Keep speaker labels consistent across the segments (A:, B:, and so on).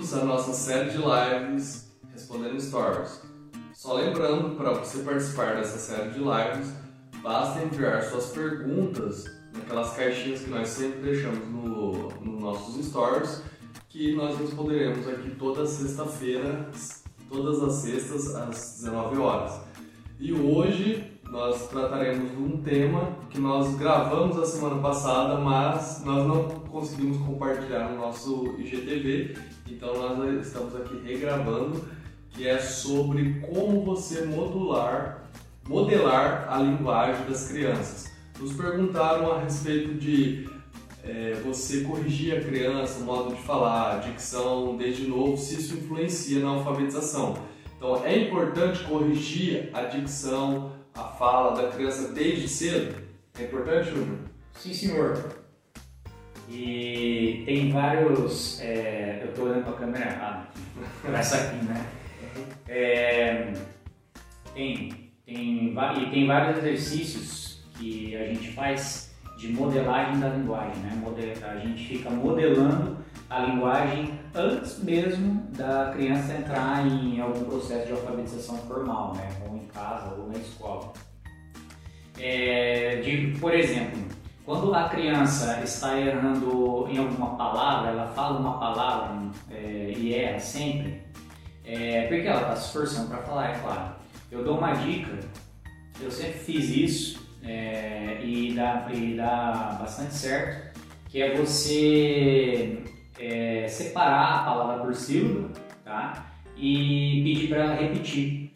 A: bem-vindos à nossa série de lives Respondendo Stories. Só lembrando, para você participar dessa série de lives, basta enviar suas perguntas naquelas caixinhas que nós sempre deixamos nos no nossos stories, que nós responderemos aqui toda sexta-feira, todas as sextas às 19 horas. E hoje nós trataremos de um tema que nós gravamos a semana passada, mas nós não conseguimos compartilhar no nosso IGTV, então nós estamos aqui regravando, que é sobre como você modular, modelar a linguagem das crianças. Nos perguntaram a respeito de é, você corrigir a criança, o modo de falar, dicção desde novo, se isso influencia na alfabetização. Então é importante corrigir a dicção, a fala da criança desde cedo? É importante, Júnior?
B: Sim, senhor. E tem vários. É, eu estou olhando para a câmera errada. Essa aqui, né? É, tem, tem, e tem vários exercícios que a gente faz de modelagem da linguagem, né? a gente fica modelando a linguagem antes mesmo da criança entrar em algum processo de alfabetização formal, né? ou em casa ou na escola. É, de, por exemplo, quando a criança está errando em alguma palavra, ela fala uma palavra é, e erra sempre, é, porque ela está se esforçando para falar, é claro. Eu dou uma dica, eu sempre fiz isso é, e, dá, e dá bastante certo, que é você é, separar a palavra por sílaba tá? e pedir para ela repetir.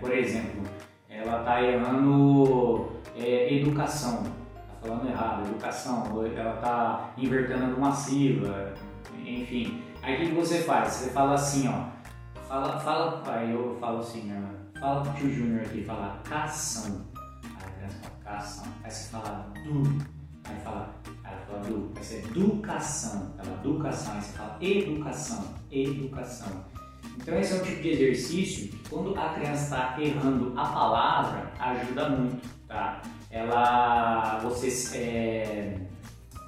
B: Por exemplo, ela está errando educação, falando errado, educação, ela está invertendo alguma sílaba, enfim. Aí o que você faz? Você fala assim, ó, fala, fala, aí eu falo assim, né? fala pro tio Júnior aqui, fala cação. Aí a criança fala cação. Aí você fala du Aí fala, ela fala do, vai ser educação. Ela educação, aí você fala educação, educação. Então esse é um tipo de exercício que quando a criança está errando a palavra, ajuda muito, tá? Ela, você, é,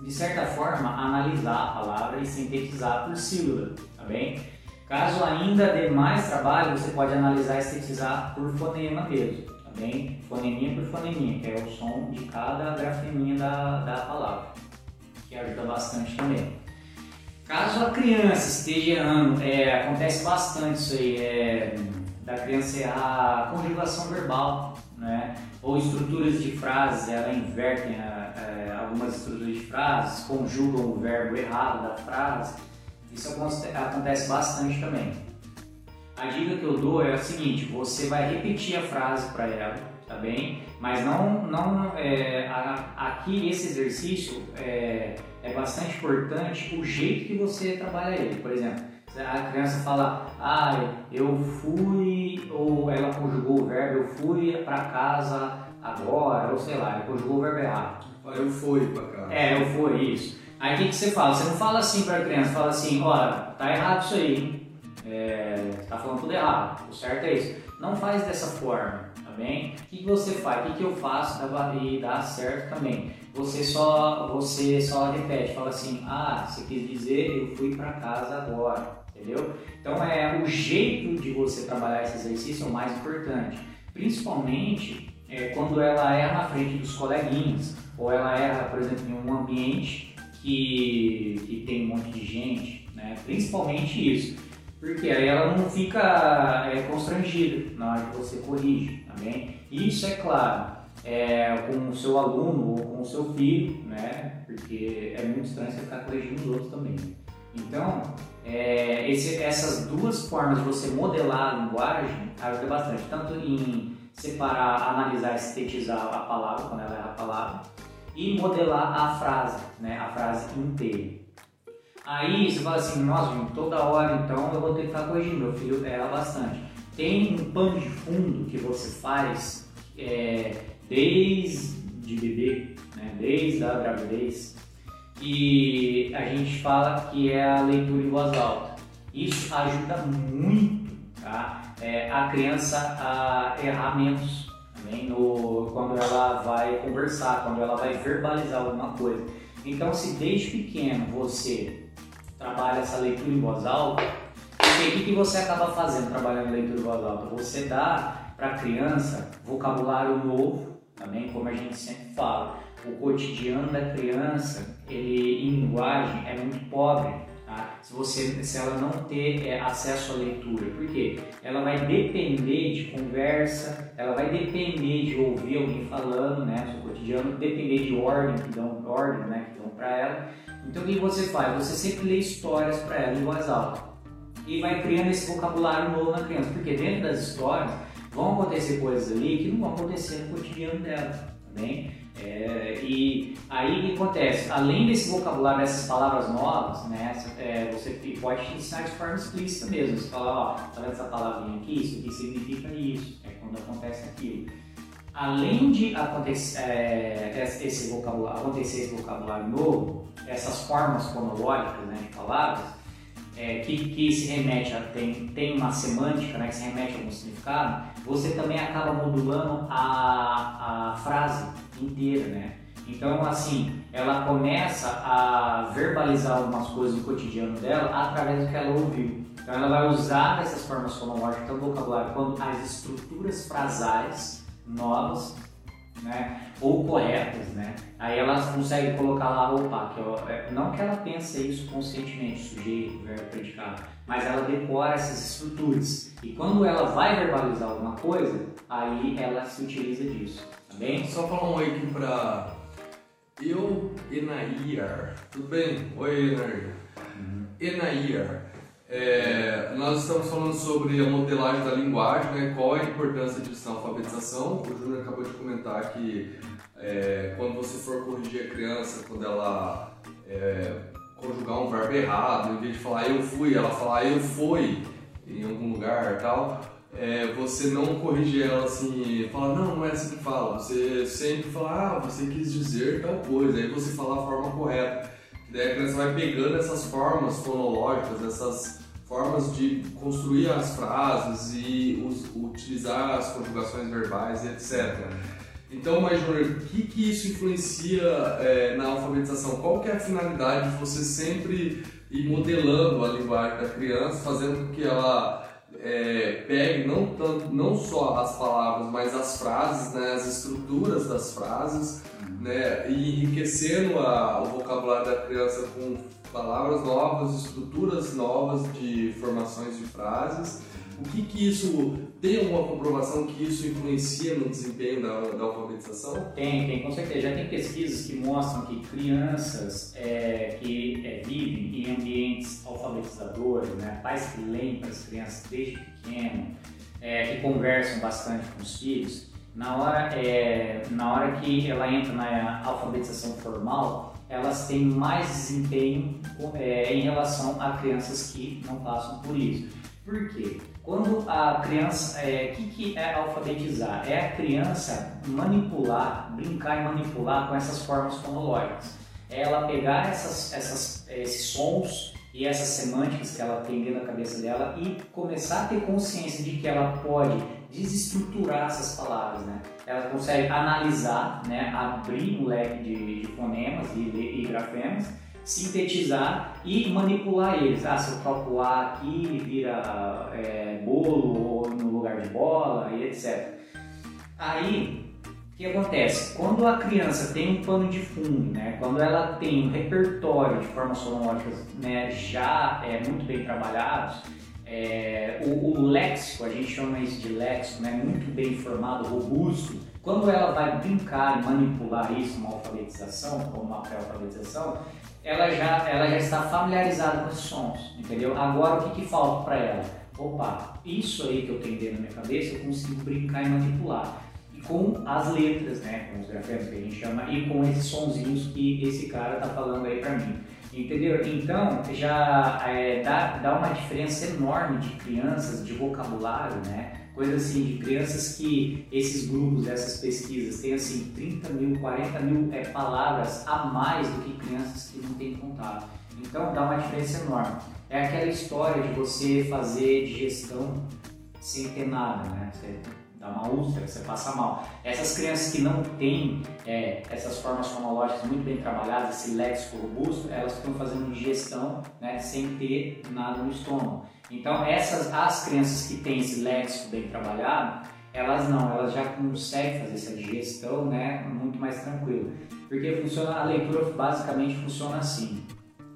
B: de certa forma, analisar a palavra e sintetizar por sílaba, tá bem? Caso ainda dê mais trabalho, você pode analisar e sintetizar por fonema mesmo bem foneminha por foneminha, que é o som de cada grafeminha da, da palavra, que ajuda bastante também. Caso a criança esteja errando, é, acontece bastante isso aí, é, da criança errar a conjugação verbal, né? ou estruturas de frases, ela invertem a, é, algumas estruturas de frases, conjugam o verbo errado da frase, isso acontece bastante também. A dica que eu dou é a seguinte: você vai repetir a frase para ela, tá bem? Mas não, não é, a, aqui esse exercício é, é bastante importante o jeito que você trabalha ele. Por exemplo, a criança fala, ah, eu fui, ou ela conjugou o verbo, eu fui para casa agora, ou sei lá, ela conjugou o verbo errado.
A: Eu fui para casa.
B: É, eu fui, isso. Aí o que, que você fala? Você não fala assim para a criança, fala assim, olha, tá errado isso aí, hein? é, está falando tudo errado. O certo é isso. Não faz dessa forma, tá bem? O que, você faz? O que, que eu faço e dá certo também? Você só, você só repete, fala assim, ah, você quis dizer eu fui para casa agora, entendeu? Então é o jeito de você trabalhar esse exercício é o mais importante, principalmente é, quando ela erra na frente dos coleguinhas ou ela erra, por exemplo, em um ambiente que, que tem um monte de gente, né? Principalmente isso. Porque aí ela não fica é, constrangida na hora que você corrige, tá bem? Isso é claro, é, com o seu aluno ou com o seu filho, né? Porque é muito estranho você ficar corrigindo os outros também. Então, é, esse, essas duas formas de você modelar a linguagem ajuda bastante, tanto em separar, analisar e sintetizar a palavra, quando ela é a palavra, e modelar a frase, né? A frase inteira. Aí você fala assim, nossa, toda hora então eu vou ter que ficar corrigindo, meu filho erra bastante. Tem um pano de fundo que você faz é, desde bebê, né, desde a gravidez, e a gente fala que é a leitura em voz alta. Isso ajuda muito tá? É, a criança a errar menos também no, quando ela vai conversar, quando ela vai verbalizar alguma coisa. Então, se desde pequeno você trabalha essa leitura em voz alta, o que, que você acaba fazendo trabalhando leitura em voz alta? Você dá para a criança vocabulário novo, também como a gente sempre fala. O cotidiano da criança, ele em linguagem é muito pobre. Tá? Se, você, se ela não ter é, acesso à leitura, por quê? Ela vai depender de conversa, ela vai depender de ouvir alguém falando, né? Seu cotidiano, depender de ordem que dão, ordem, né? Que dão para ela. Então o que você faz? Você sempre lê histórias para ela em voz alta e vai criando esse vocabulário novo na criança, porque dentro das histórias vão acontecer coisas ali que não vão acontecer no cotidiano dela, tá bem? É, e aí o que acontece? Além desse vocabulário, dessas palavras novas, né, é, você pode ensinar de forma explícita mesmo. Você fala, ó, tá vendo essa palavrinha aqui? Isso aqui significa isso, é quando acontece aquilo. Além de acontecer, é, esse vocabulário, acontecer esse vocabulário novo, essas formas fonológicas né, de palavras, é, que, que se remete a, tem, tem uma semântica, né, que se remete a algum significado, você também acaba modulando a, a frase inteira, né? Então, assim, ela começa a verbalizar algumas coisas do cotidiano dela através do que ela ouviu. Então, ela vai usar essas formas fonológicas do vocabulário quando as estruturas frasais novas né? Ou corretas, né? Aí ela consegue colocar lá, opa, que eu, é, não que ela pense isso conscientemente, sujeito, verbo, predicado, mas ela decora essas estruturas. E quando ela vai verbalizar alguma coisa, aí ela se utiliza disso, tá bem?
A: Só falar um oi aqui pra eu, Enair. Tudo bem? Oi, Enair. Uhum. Enair. É, nós estamos falando sobre a modelagem da linguagem, né? qual é a importância disso na alfabetização. O Júnior acabou de comentar que é, quando você for corrigir a criança, quando ela é, conjugar um verbo errado, em vez de falar eu fui, ela falar eu fui em algum lugar tal, é, você não corrige ela assim, fala não, não é assim que fala. Você sempre fala, ah, você quis dizer tal coisa, aí você fala a forma correta. Daí a criança vai pegando essas formas fonológicas, essas formas de construir as frases e us, utilizar as conjugações verbais e etc. Então, mas Júnior, o que, que isso influencia é, na alfabetização? Qual que é a finalidade de você sempre ir modelando a linguagem da criança, fazendo com que ela é, pegue não, tanto, não só as palavras, mas as frases, né, as estruturas das frases, né, e enriquecendo a, o vocabulário da criança com palavras novas, estruturas novas de formações de frases. O que que isso tem alguma comprovação que isso influencia no desempenho da, da alfabetização?
B: Tem, tem, com certeza. Já tem pesquisas que mostram que crianças é, que é, vivem em ambientes alfabetizadores, né, pais que leem para as crianças desde pequeno, é, que conversam bastante com os filhos, na hora, é, na hora que ela entra na alfabetização formal, elas têm mais desempenho é, em relação a crianças que não passam por isso. Por quê? Quando a criança, o é, que, que é alfabetizar? É a criança manipular, brincar e manipular com essas formas fonológicas. É ela pegar essas, essas, esses sons e essas semânticas que ela tem dentro da cabeça dela e começar a ter consciência de que ela pode desestruturar essas palavras, né? Ela consegue analisar, né? Abrir um leque de, de fonemas e, e, grafemas, sintetizar e manipular eles. Ah, se eu troco A aqui, vira é, bolo no lugar de bola e etc. Aí o que acontece? Quando a criança tem um pano de fundo, né, quando ela tem um repertório de formas sonóricas né, já é, muito bem trabalhados, é, o, o, léxico, a gente chama isso de léxico, né, muito bem formado, robusto, quando ela vai brincar e manipular isso, uma alfabetização, como uma pré-alfabetização, ela já, ela já está familiarizada com esses sons, entendeu? Agora o que, que falta para ela? Opa, isso aí que eu tenho dentro da minha cabeça eu consigo brincar e manipular com as letras, né, com os grafemas que a gente chama, e com esses sonzinhos que esse cara tá falando aí para mim. Entendeu? Então já é, dá, dá uma diferença enorme de crianças, de vocabulário, né? Coisa assim, de crianças que esses grupos, essas pesquisas, têm assim 30 mil, 40 mil é, palavras a mais do que crianças que não têm contato. Então dá uma diferença enorme. É aquela história de você fazer digestão sem ter nada, né? Dá uma úlcera, você passa mal. Essas crianças que não têm é, essas formas fonológicas muito bem trabalhadas, esse léxico robusto, elas ficam fazendo digestão né, sem ter nada no estômago. Então, essas, as crianças que têm esse léxico bem trabalhado, elas não, elas já conseguem fazer essa digestão né, muito mais tranquilo. Porque funciona, a leitura basicamente funciona assim.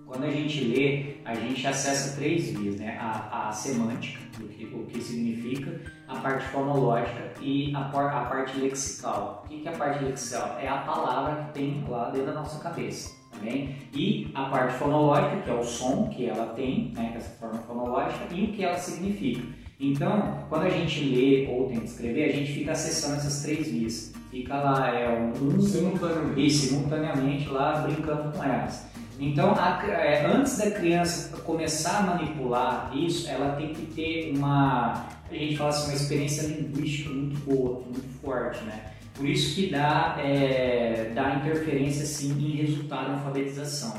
B: Quando a gente lê, a gente acessa três vias, né? A, a semântica, o que, o que significa, a parte fonológica e a, a parte lexical. O que é a parte lexical? É a palavra que tem lá dentro da nossa cabeça. Também. Tá e a parte fonológica, que é o som que ela tem, né, que é essa forma fonológica, e o que ela significa. Então, quando a gente lê ou tenta escrever, a gente fica acessando essas três vias. Fica lá, é um, um
A: simultaneamente.
B: e simultaneamente lá brincando com elas. Então, a, é, antes da criança começar a manipular isso, ela tem que ter uma, a gente fala assim, uma experiência linguística muito boa, muito forte, né? Por isso que dá, é, dá interferência sim em resultado da alfabetização.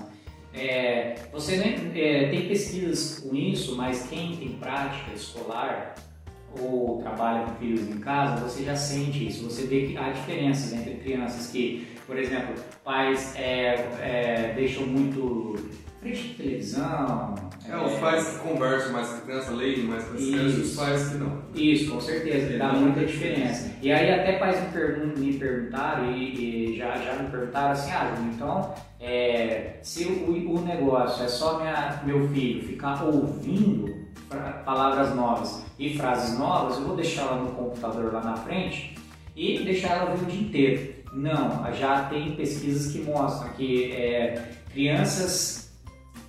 B: É, você é, tem pesquisas com isso, mas quem tem prática escolar ou trabalha com filhos em casa, você já sente isso. Você vê que há diferenças entre crianças que, por exemplo, pais é, é deixam muito frente de televisão.
A: É, os é, pais que conversam mais com a criança, leem mais com as crianças, os pais que não.
B: Isso, com certeza, dá muita diferença. E aí até pais me, pergun me perguntaram e, e, já, já me perguntaram assim, ah, então, é, se o, o negócio é só minha, meu filho ficar ouvindo palavras novas e frases novas, eu vou deixar ela no computador lá na frente e deixar ela ouvir o dia inteiro. Não, já tem pesquisas que mostram que é, crianças,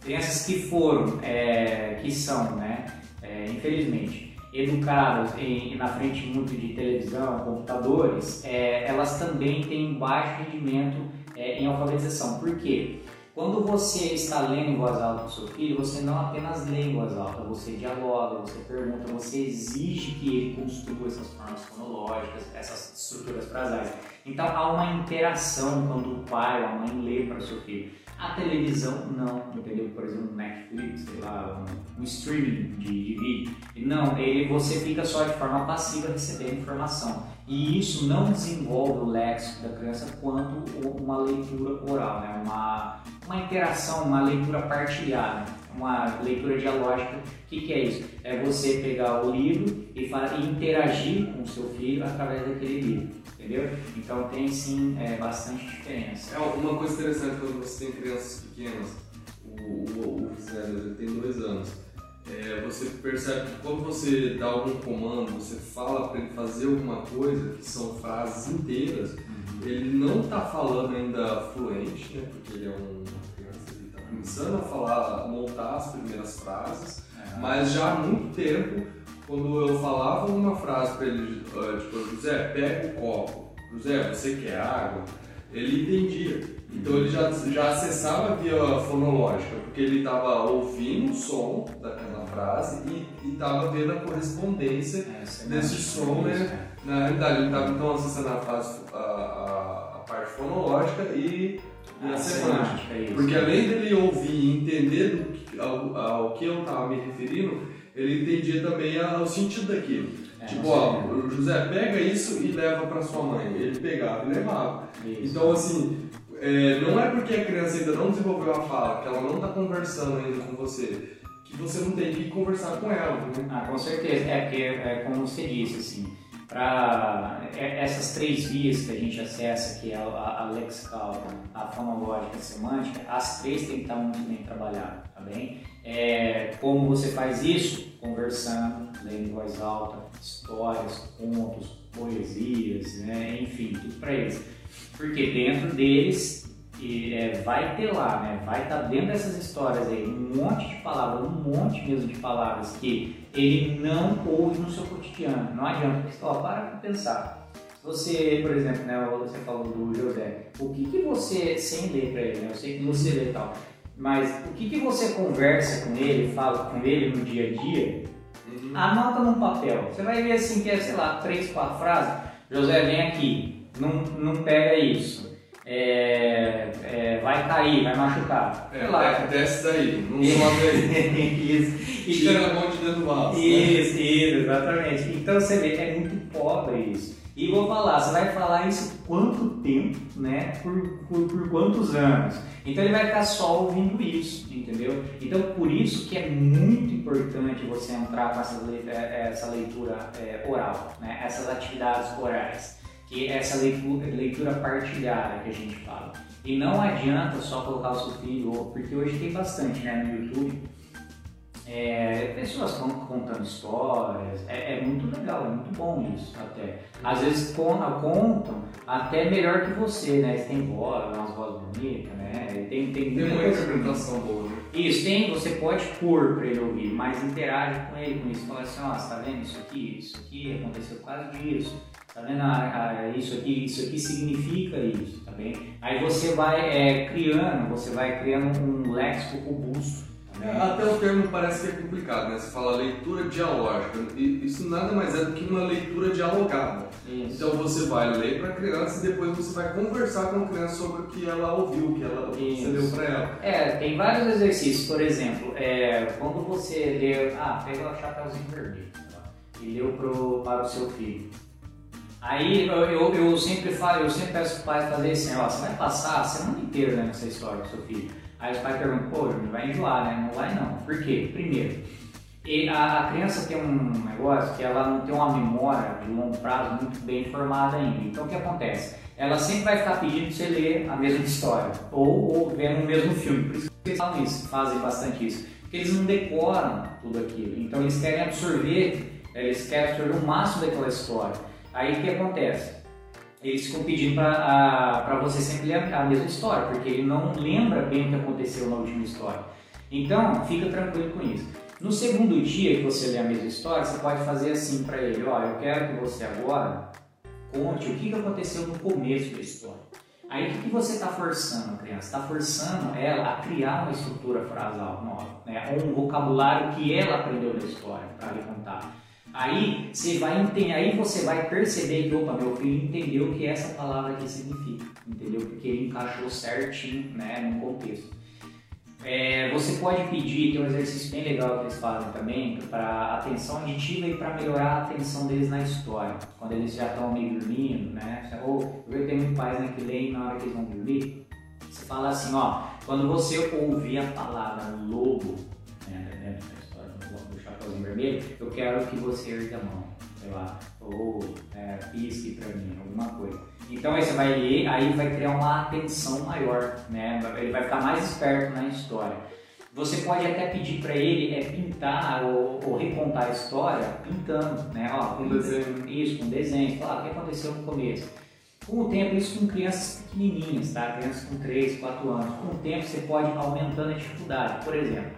B: crianças que foram, é, que são, né, é, infelizmente, educadas em, na frente muito de televisão, computadores, é, elas também têm baixo rendimento é, em alfabetização. Por quê? Quando você está lendo em voz alta com seu filho, você não apenas lê em voz alta, você dialoga, você pergunta, você exige que ele construa essas formas fonológicas, essas estruturas frasais. Então há uma interação quando o pai ou a mãe lê para o seu filho. A televisão não, entendeu? Por exemplo, Netflix, sei lá, um, um streaming de, de, vídeo. Não, ele, você fica só de forma passiva recebendo informação. E isso não desenvolve o léxico da criança quanto uma leitura oral, né? uma, uma interação, uma leitura partilhada, uma leitura dialógica. O que, que é isso? É você pegar o livro e, e interagir com o seu filho através daquele livro entendeu? Então tem sim é, bastante diferença.
A: É uma coisa interessante quando você tem crianças pequenas, o, o, o Zé, ele tem dois anos, é, você percebe que quando você dá algum comando, você fala para ele fazer alguma coisa, que são frases inteiras, uhum. ele não está falando ainda fluente, né? Porque ele é um, começando a falar, a montar as primeiras frases, é. mas já há muito tempo quando eu falava uma frase para ele, tipo, José, pega o copo, José, você quer água? Ele entendia. Então ele já, já acessava via fonológica, porque ele estava ouvindo o som daquela frase e estava vendo a correspondência é, desse som, né? Na realidade, ele estava então acessando a, a, a, a parte fonológica e a semântica. É porque além dele ouvir e entender ao, ao que eu estava me referindo, ele entendia também o sentido daquilo. É, tipo, ó, José, pega isso e leva para sua mãe. Ele pegava e levava. Isso. Então, assim, é, não é porque a criança ainda não desenvolveu a fala, que ela não está conversando ainda com você, que você não tem que conversar com ela. Né?
B: Ah, com certeza. É porque, é, como você disse, assim, para é, essas três vias que a gente acessa, que é a, a lexical, a fonológica e a semântica, as três têm que estar muito bem trabalhadas, tá bem? É, como você faz isso? Conversando, lendo em voz alta, histórias, contos, poesias, né? enfim, tudo para eles. Porque dentro deles e, é, vai ter lá, né? vai estar tá dentro dessas histórias aí um monte de palavras, um monte mesmo de palavras que ele não ouve no seu cotidiano. Não adianta, ó, para para pensar. Você, por exemplo, né, você falou do José, o que, que você, sem ler para ele, né? eu sei que você lê e tal, mas o que, que você conversa com ele, fala com ele no dia a dia, uhum. anota num papel. Você vai ver assim que é, sei lá, três, quatro frases. José, vem aqui, não, não pega isso. É, é, vai cair, vai machucar.
A: É, lá. desce daí, não sobe aí.
B: isso.
A: Tira a mão de dentro do vaso.
B: Isso, né? isso, exatamente. Então você vê, é muito pobres. E vou falar, você vai falar isso quanto tempo, né? Por, por, por, quantos anos? Então ele vai ficar só ouvindo isso, entendeu? Então por isso que é muito importante você entrar com essa, é, essa leitura é, oral, né? Essas atividades orais, que é essa leitura, leitura partilhada que a gente fala. E não adianta só colocar o seu filho, porque hoje tem bastante, né? No YouTube é, pessoas contando histórias, é, é, muito legal, é muito bom isso até. Às vezes contam, contam até melhor que você, né? Tem voz, umas vozes bonitas, né?
A: Tem, tem, tem uma interpretação boa, né?
B: Isso, tem, você pode pôr para ele ouvir, mas interage com ele com isso. Fala assim, ó, você tá vendo isso aqui? Isso aqui aconteceu por causa disso. Tá vendo? Ah, isso aqui, isso aqui significa isso, tá bem? Aí você vai é, criando, você vai criando um léxico robusto
A: é, até o termo parece que é complicado, né? Você fala leitura dialógica. E isso nada mais é do que uma leitura dialogada. Isso. Então você vai ler para a criança e depois você vai conversar com a criança sobre o que ela ouviu, o que ela, você deu para ela.
B: É, tem vários exercícios. Por exemplo, é, quando você lê. Ah, pega o chapéuzinho vermelho tá? e leu pro, para o seu filho. Aí eu, eu, eu, sempre falo, eu sempre peço para o pai fazer assim, ó, você vai passar a semana inteira lendo essa história com seu filho. Aí os pais perguntam, pô, Júnior, vai enjoar, né? Não vai não. Por quê? Primeiro, a, a, criança tem um negócio que ela não tem uma memória de longo prazo muito bem formada ainda. Então o que acontece? Ela sempre vai ficar pedindo para você ler a mesma história ou, ou vendo o mesmo filme. Por isso que eles falam isso, fazem bastante isso. Porque eles não decoram tudo aquilo. Então eles querem absorver, eles querem absorver o máximo daquela história. Aí o que acontece? eles ficam pedindo para você sempre ler a mesma história, porque ele não lembra bem o que aconteceu na última história. Então, fica tranquilo com isso. No segundo dia que você lê a mesma história, você pode fazer assim para ele: ó, eu quero que você agora conte o que aconteceu no começo da história. Aí o que, você está forçando a criança? Está forçando ela a criar uma estrutura frasal nova, né? um vocabulário que ela aprendeu na história para lhe contar. Aí você vai entender, aí você vai perceber que opa, meu filho entendeu o que essa palavra aqui significa, entendeu? Porque ele encaixou certinho, né, no contexto. É, você pode pedir, tem um exercício bem legal que eles fazem também, para atenção auditiva e para melhorar a atenção deles na história. Quando eles já estão meio dormindo, né? Ou eu tenho muitos pais né, que leem na hora que eles vão dormir. Você fala assim, ó, quando você ouvir a palavra lobo, né, vermelho, eu quero que você ergue a mão, sei lá, ou é, pisque para mim, alguma coisa. Então aí você vai ler, aí vai criar uma atenção maior, né? Ele vai ficar mais esperto na história. Você pode até pedir para ele é, pintar ou, ou, recontar a história pintando, né? Ó,
A: com desenho.
B: Isso, com desenho. Falar ah, o que aconteceu no começo. Com o tempo, isso com crianças pequenininhas, tá? Crianças com 3, 4 anos. Com o tempo, você pode ir aumentando a dificuldade. Por exemplo,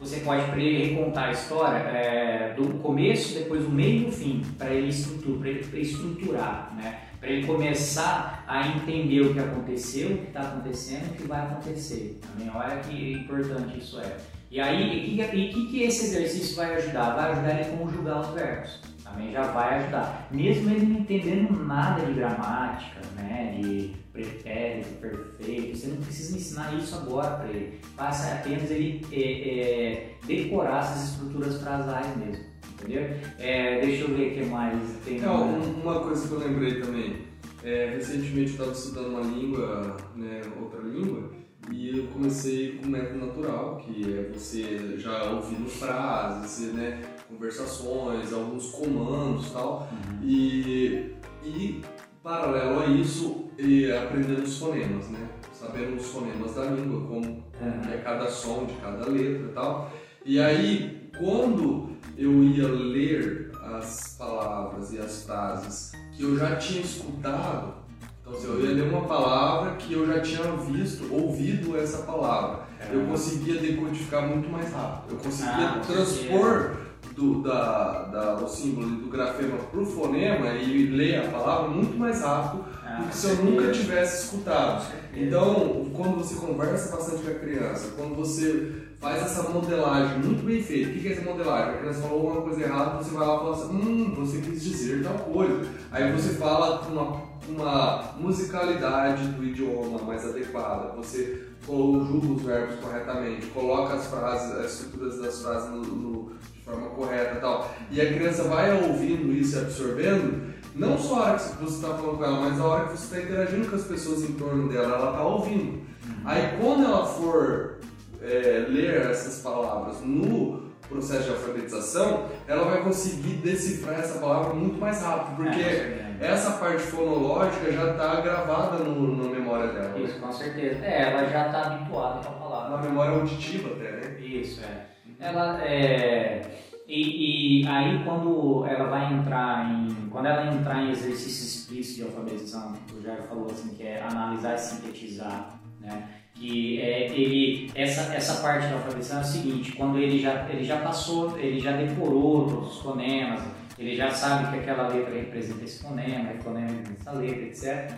B: você pode para ele recontar a história é, do começo, depois o meio e o fim, para ele, estrutura, ele estruturar, né? para ele começar a entender o que aconteceu, o que está acontecendo o que vai acontecer. Também olha que importante isso é. E aí, o que, que, que esse exercício vai ajudar? Vai ajudar ele a conjugar os verbos. Também já vai ajudar. Mesmo ele não entendendo nada de gramática, né, de pretérito, perfeito, você não precisa ensinar isso agora para ele. Basta apenas ele é, é, decorar essas estruturas frasais mesmo, entendeu? É, deixa eu ver o que mais tem.
A: Não, uma coisa que eu lembrei também, é, recentemente eu estava estudando uma língua, né, outra língua, e eu comecei com o método natural, que é você já ouvindo frases, né, conversações, alguns comandos e tal. Uhum. E, e paralelo a isso, e aprendendo os fonemas, né? Sabendo os fonemas da língua, como é cada som de cada letra e tal. E aí, quando eu ia ler as palavras e as frases que eu já tinha escutado, então assim, eu ia ler uma palavra que eu já tinha visto, ouvido essa palavra, eu conseguia decodificar muito mais rápido. Eu conseguia ah, transpor do, da, da, o símbolo do grafema para o fonema e ler a palavra muito mais rápido ah, do que se eu nunca tivesse escutado. Então, quando você conversa bastante com a criança, quando você faz essa modelagem muito bem feita, o que é essa modelagem? A criança falou alguma coisa errada, você vai lá e fala assim, hum, você quis dizer tal coisa. Aí você fala com uma, uma musicalidade do idioma mais adequada, você conjuga os verbos corretamente, coloca as frases, as estruturas das frases no, no, de forma correta e tal, e a criança vai ouvindo isso e absorvendo, não só a hora que você está falando com ela, mas a hora que você está interagindo com as pessoas em torno dela, ela está ouvindo. Aí quando ela for é, ler essas palavras no processo de alfabetização, ela vai conseguir decifrar essa palavra muito mais rápido, porque é, essa parte fonológica já está gravada no, na memória dela.
B: Isso, com certeza. É, ela já está habituada com a palavra.
A: Na memória auditiva até, né?
B: Isso, é. Ela é. E, e, aí quando ela vai entrar em. Quando ela entrar em exercício explícito de alfabetização, o Jair falou assim, que é analisar e sintetizar, né? que é, ele essa, essa parte da alfabetização é o seguinte quando ele já ele já passou ele já decorou todos os fonemas ele já sabe que aquela letra representa esse fonema esse fonema representa essa letra etc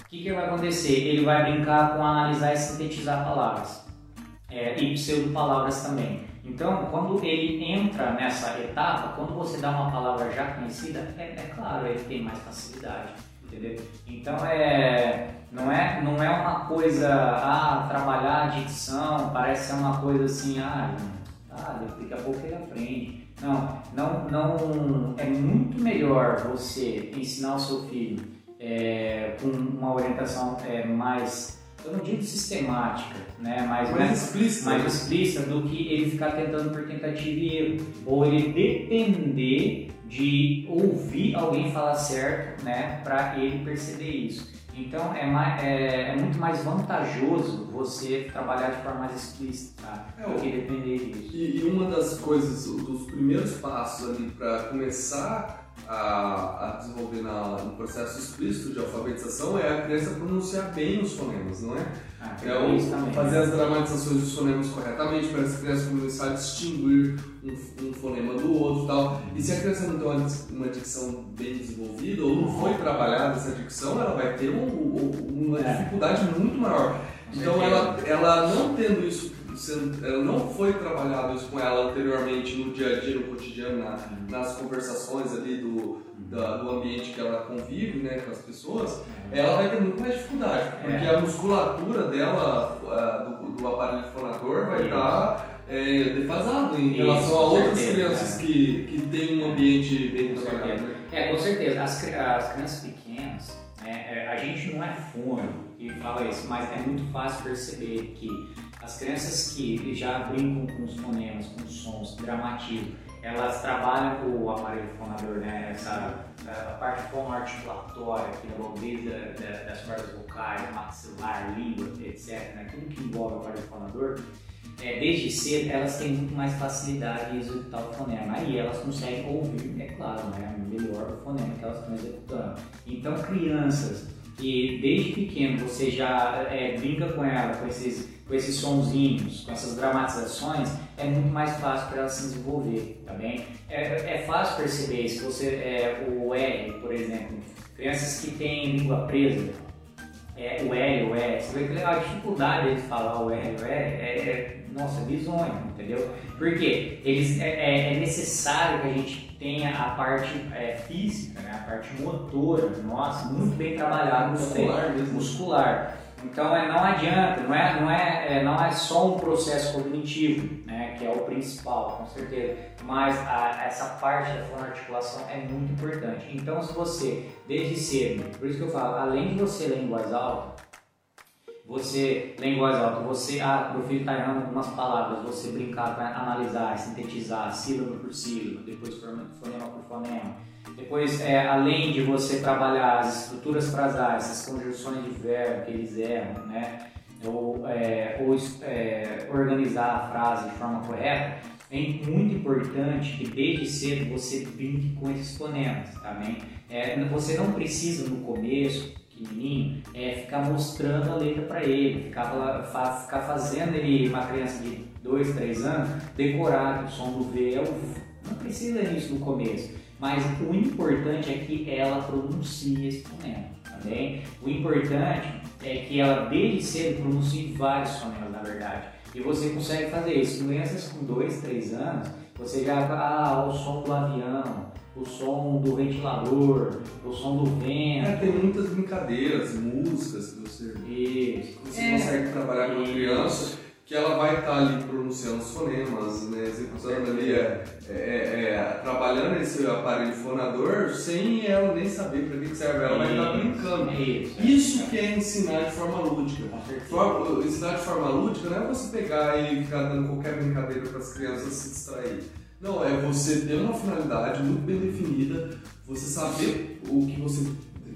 B: o que, que vai acontecer? Ele vai brincar com analisar e sintetizar palavras é, e pseudo palavras também. Então quando ele entra nessa etapa quando você dá uma palavra já conhecida é, é claro ele tem mais facilidade entendeu? Então é não é, não é uma coisa, ah, trabalhar a dicção parece ser uma coisa assim, ah, ah, daqui a pouco ele aprende. Não, não, não, é muito melhor você ensinar o seu filho é, com uma orientação é, mais, eu não digo sistemática, né, mas
A: mais, mais explícita,
B: mais explícita do que ele ficar tentando por tentativa e erro, ou ele depender de ouvir alguém falar certo, né, para ele perceber isso. Então é, mais, é, é, muito mais vantajoso você trabalhar de forma mais explícita tá? é, do que depender disso.
A: E, e, uma das coisas, dos primeiros passos ali para começar a, a desenvolver na, no processo explícito de alfabetização é a criança pronunciar bem os fonemas, não é?
B: Ah, é o, também,
A: fazer né? as dramatizações dos fonemas corretamente para essa criança começar a distinguir um, um, fonema do outro e tal. E se a criança não tem uma, uma dicção bem desenvolvida ou não foi trabalhada essa dicção, ela vai ter um, uma é. dificuldade muito maior. Então, ela, ela não tendo isso não foi trabalhado isso com ela anteriormente no dia a dia, no cotidiano, na, nas conversações ali do, da, do ambiente que ela convive né, com as pessoas, ela vai ter muito mais dificuldade, porque é. a musculatura dela, do, do aparelho fonador, vai estar é, defasado em relação a outras certeza, crianças é. que, que têm um ambiente bem trabalhado. Né?
B: É, com certeza. As, as crianças pequenas, né, a gente não é fone e fala isso, mas é muito fácil perceber que as crianças que já brincam com os fonemas, com os sons, dramatizam, elas trabalham com o aparelho fonador, né? Essa a parte fonoarticulatória, que é desde a, das cordas vocais, maxilar, língua, etc. Né? Tudo que envolve o aparelho fonador, é, desde cedo elas têm muito mais facilidade em executar o fonema. Aí elas conseguem ouvir, é claro, né? melhor o fonema que elas estão executando. Então, crianças que desde pequeno você já é, brinca com ela, com esses com esses sonzinhos, com essas dramatizações, é muito mais fácil para ela se desenvolver, tá bem? É, é fácil perceber isso. Você, é, o R, por exemplo, crianças que têm língua presa, é, o L, o E, você vê que a dificuldade de falar o L, o E, é, é, nossa, bizonho, entendeu? Porque eles, é, é, é necessário que a gente tenha a parte é, física, né, a parte motora, nossa, muito bem trabalhada,
A: muscular,
B: muscular. Então é, não adianta, não é, não, é, é, não é só um processo cognitivo, né, que é o principal, com certeza, mas a, essa parte da fonoarticulação é muito importante. Então se você, desde cedo, por isso que eu falo, além de você ler em voz alta, você ler em voz alta, você, ah, meu filho está errando algumas palavras, você brincar analisar, sintetizar, sílaba por sílaba, depois fonema por fonema, depois, é, além de você trabalhar as estruturas frasais, as conjunções de verbo que eles erram, né? ou, é, ou é, organizar a frase de forma correta, é muito importante que desde cedo você brinque com esses fonemas, também. Tá é, você não precisa no começo, pequenininho, é, ficar mostrando a letra para ele, ficar, ficar fazendo ele, uma criança de 2, 3 anos, decorar que o som do V é V. Não precisa disso no começo. Mas o importante é que ela pronuncie esse fonema, tá bem? O importante é que ela desde cedo pronuncie vários fonemas, na verdade. E você consegue fazer isso. Crianças com 2, 3 anos, você já. Ah, o som do avião, o som do ventilador, o som do vento.
A: É, tem muitas brincadeiras, músicas que você,
B: Isso.
A: você
B: É.
A: consegue trabalhar com a
B: Isso.
A: criança, que ela vai estar ali pronunciando os fonemas, né, executando ali, é, é, é, trabalhando esse aparelho fonador sem ela nem saber para que serve, ela vai estar brincando.
B: Isso.
A: Isso que é ensinar de forma lúdica.
B: Com certeza.
A: For- Ensinar de forma lúdica não é você pegar e ficar dando qualquer brincadeira para as crianças se distrair. Não, é você ter uma finalidade muito bem definida, você saber o que você,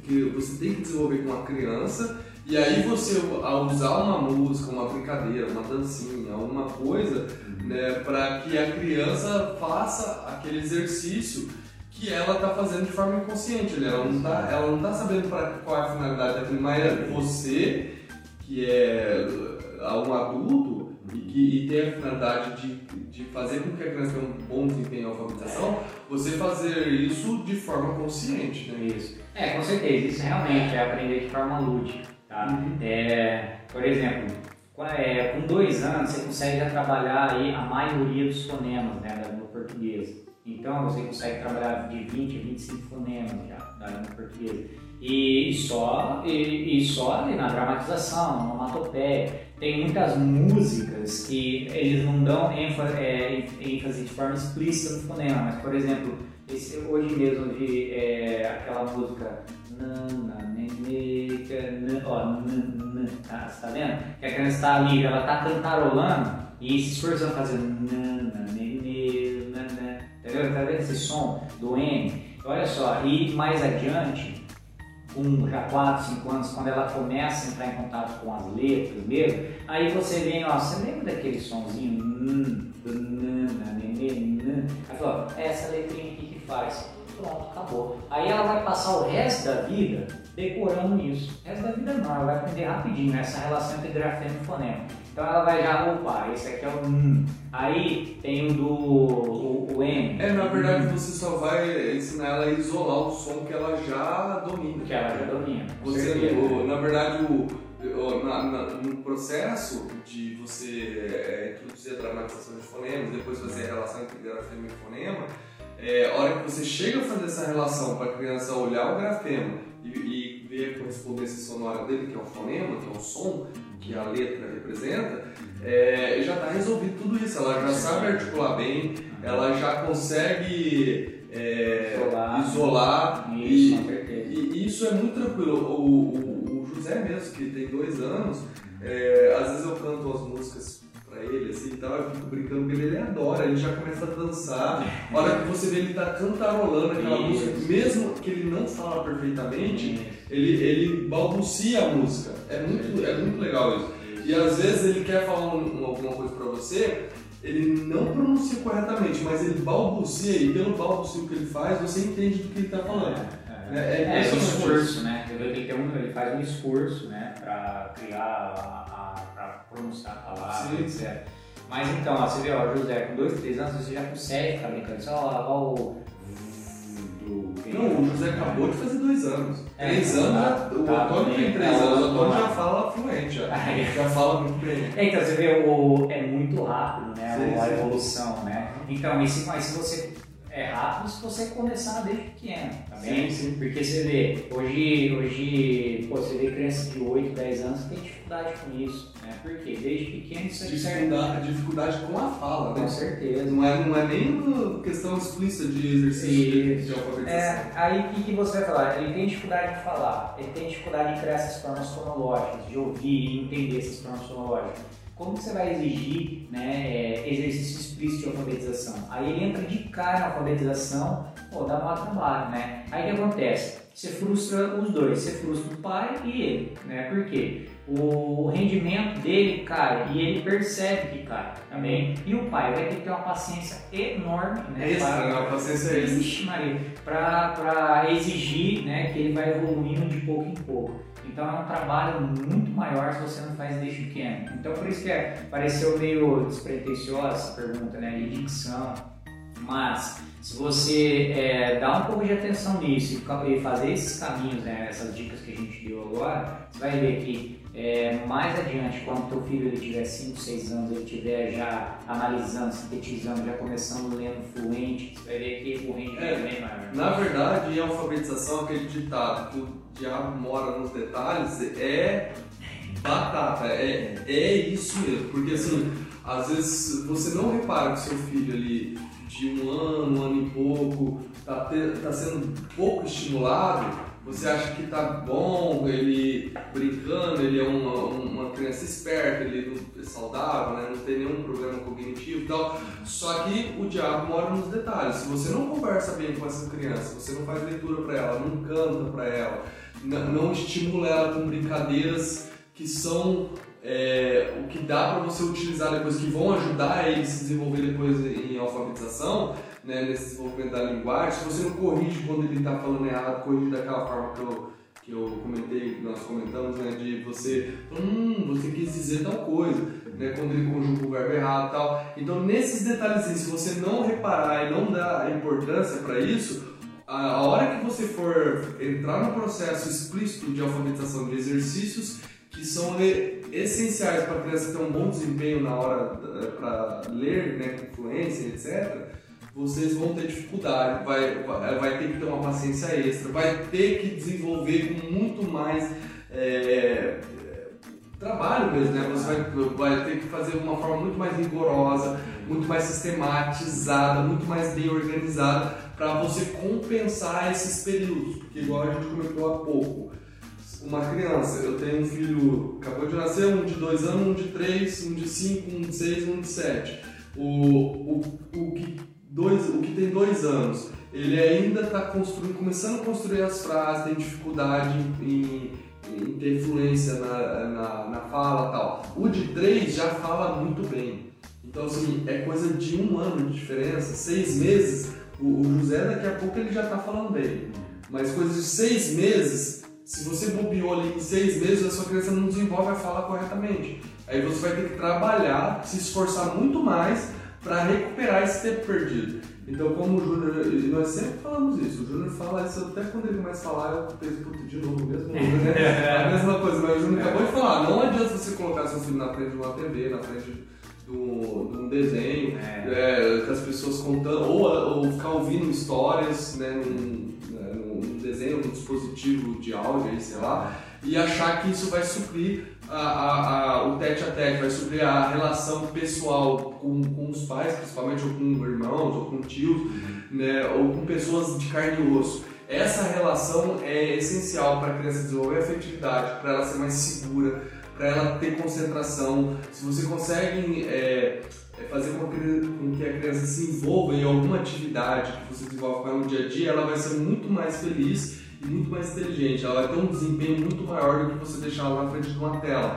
A: que você tem que desenvolver com a criança, e aí você, usar uma música, uma brincadeira, uma dancinha, alguma coisa, né, para que a criança faça aquele exercício que ela está fazendo de forma inconsciente. né? Ela não está ela não tá sabendo para qual é a finalidade daquilo, mas é você, que é uh, um adulto e que e tem a finalidade de, de fazer com que a criança tenha um bom desempenho em alfabetização, você fazer isso de forma consciente. Né?
B: Isso. É, com certeza. Isso realmente é aprender de forma lúdica. Tá?
A: Uhum.
B: É, por exemplo, é, com dois anos você consegue já trabalhar aí a maioria dos fonemas né, da língua portuguesa. Então você consegue trabalhar de 20 a 25 fonemas já da língua portuguesa. E, e só, e, e só ali na dramatização, na onomatopeia. Tem muitas músicas que eles não dão ênfase, é, ênfase de forma explícita no fonema, mas por exemplo, esse, hoje mesmo vi é, aquela música Nana, que- nã- ó, nã, tá, você tá vendo? Que a criança tá ali, ela tá cantarolando e se esforçando fazendo nana, nenê, nana, entendeu? Tá vendo esse som do N? Olha só, e mais adiante, com já 4, 5 anos, quando ela começa a entrar em contato com as letras mesmo, aí você vem, ó, você lembra daquele sonzinho? Fala, ó, essa letrinha aqui que faz. Pronto, acabou. Aí ela vai passar o resto da vida decorando isso. O resto da vida não, ela vai aprender rapidinho essa relação entre grafema e fonema. Então ela vai já, opa, esse aqui é o N. Aí tem o do o, o M.
A: É, na verdade você só vai ensinar ela a isolar o som que ela já domina.
B: Que ela já domina.
A: Você, o- na verdade, o, o- na- na- no processo de você é, introduzir a dramatização de fonemas, depois fazer a relação entre grafema e fonema, é, a hora que você chega a fazer essa relação para a criança olhar o grafema e, e ver a correspondência sonora dele, que é o fonema, que é o som que a letra representa, é, já está resolvido tudo isso. Ela já sabe articular bem, ela já consegue é,
B: Isolar.
A: isolar
B: Isso,
A: e, e isso é muito tranquilo. O, o- o José mesmo, que tem dois anos, é, às vezes eu canto as músicas pra ele, assim e tal, eu fico brincando com ele, ele adora, ele já começa a dançar. A hora que você vê ele tá cantarolando aquela
B: Isso.
A: música, mesmo que ele não fala perfeitamente, ele, ele balbucia a música. É muito, é muito legal isso. E às vezes ele quer falar um- alguma coisa pra você, ele não pronuncia corretamente, mas ele balbucia e pelo balbucio que ele faz, você entende do que ele tá falando.
B: É,
A: É, é
B: é, é um esforço, né? Ele, tem um, ele faz um esforço, né? Pra criar, a, pronunciar a palavra,
A: Sim.
B: etc. Mas então, ó, você vê, ó, José, com dois, três anos você já consegue ficar brincando. Só ó, ó, o. Do...
A: Não, o José acabou de fazer dois anos.
B: É,
A: três
B: tá-
A: anos, o
B: tá
A: Antônio tem
B: bem.
A: três
B: É,
A: anos, o Antônio já fala fluente, já, já fala muito bem.
B: É, Então, você vê, o, é muito rápido, né?
A: Sim,
B: a
A: sim.
B: evolução, né? Então, e se, mas se você é rápido se você começar desde pequeno, tá bem?
A: sim.
B: Porque você vê, hoje, hoje pô, você vê crianças de 8, 10 anos que tem dificuldade com isso, né? Por quê? Desde pequeno isso serve.
A: Dificuldade, dificuldade com a fala,
B: Com
A: né?
B: certeza.
A: Não é, não é nem uma questão explícita de exercício de, de alfabetização.
B: É, aí o que, que você vai falar? Ele tem dificuldade de falar, ele tem dificuldade de criar essas formas fonológicas, de ouvir e entender essas formas fonológicas. Como que você vai exigir né, é, exercício explícito de alfabetização? Aí ele entra de cara na alfabetização, pô, dá mau trabalho, né? Aí o que acontece? Você frustra os dois, você frustra o pai e ele, né? Por quê? O rendimento dele cai e ele percebe que cai também. E o pai vai ter que ter uma paciência enorme, né?
A: Extra,
B: para-
A: né? Uma paciência extra.
B: Vixe, Maria, para exigir né, que ele vai evoluindo de pouco em pouco. Então é um trabalho muito maior se você não faz desde pequeno. Então por isso que é, pareceu meio despretensiosa essa pergunta, né? De dicção, Mas se você é, dar um pouco de atenção nisso e fazer esses caminhos, né, essas dicas que a gente deu agora, você vai ver que é, mais adiante, quando teu filho ele tiver 5, 6 anos, ele estiver já analisando, sintetizando, já começando lendo fluente, você vai ver que o rendimento é, bem maior.
A: Na verdade, em alfabetização, aquele ditado que o diabo mora nos detalhes é batata, é, é isso mesmo. Porque assim, às vezes você não repara que seu filho ali de um ano, um ano e pouco, está tá sendo pouco estimulado, você acha que tá bom, ele brincando, ele é uma, uma criança esperta, ele é saudável, né? não tem nenhum problema cognitivo e tal. Só que o diabo mora nos detalhes. Se você não conversa bem com essa criança, você não faz leitura para ela, não canta para ela, não estimula ela com brincadeiras que são é, o que dá para você utilizar depois, que vão ajudar ele a se desenvolver depois em alfabetização, né, nesse desenvolvimento da linguagem, se você não corrige quando ele está falando errado, corrige daquela forma que eu, que eu comentei, que nós comentamos, né, de você, hum, você quis dizer tal coisa, né, quando ele conjuga o verbo errado e tal. Então, nesses detalhezinhos, se você não reparar e não dar importância para isso, a hora que você for entrar no processo explícito de alfabetização de exercícios que são essenciais para a criança ter um bom desempenho na hora eh, para ler, né, com fluência, etc., vocês vão ter dificuldade, vai, vai ter que ter uma paciência extra, vai ter que desenvolver com muito mais é, trabalho mesmo, né? Você vai, vai ter que fazer de uma forma muito mais rigorosa, muito mais sistematizada, muito mais bem organizada para você compensar esses períodos, porque igual a gente comentou há pouco, uma criança. Eu tenho um filho, acabou de nascer, um de dois anos, um de três, um de cinco, um de seis, um de sete. O, o, dois, o que tem dois anos, ele ainda está construindo, começando a construir as frases, tem dificuldade em, em ter influência na, na, na fala tal. O de três já fala muito bem. Então, assim, é coisa de um ano de diferença, seis meses. O, o José, daqui a pouco, ele já está falando bem. Mas coisa de seis meses, se você bobeou ali em seis meses, a sua criança não desenvolve a fala corretamente. Aí você vai ter que trabalhar, se esforçar muito mais para recuperar esse tempo perdido. Então, como o Júnior, nós sempre falamos isso, o Júnior fala isso até quando ele começa a falar, eu penso, puto, de novo, mesmo, né? a mesma coisa, mas o Júnior acabou de falar, não adianta você colocar seu filho na frente de uma TV, na frente de um, desenho, é. É, que as pessoas contando, ou, ou ficar ouvindo histórias, né, num, desenho, no dispositivo de áudio, aí, sei lá, e achar que isso vai suprir a, a, a, o tete a tete, vai suprir a relação pessoal com, com os pais, principalmente, ou com irmãos, ou com tios, uhum. né, ou com pessoas de carne e osso. Essa relação é essencial para a criança desenvolver afetividade, para ela ser mais segura, para ela ter concentração. Se você consegue é, é fazer com que a criança se envolva em alguma atividade que você desenvolve com ela no dia a dia, ela vai ser muito mais feliz muito mais inteligente. Ela ter um desempenho muito maior do que você deixar ela na frente de uma tela.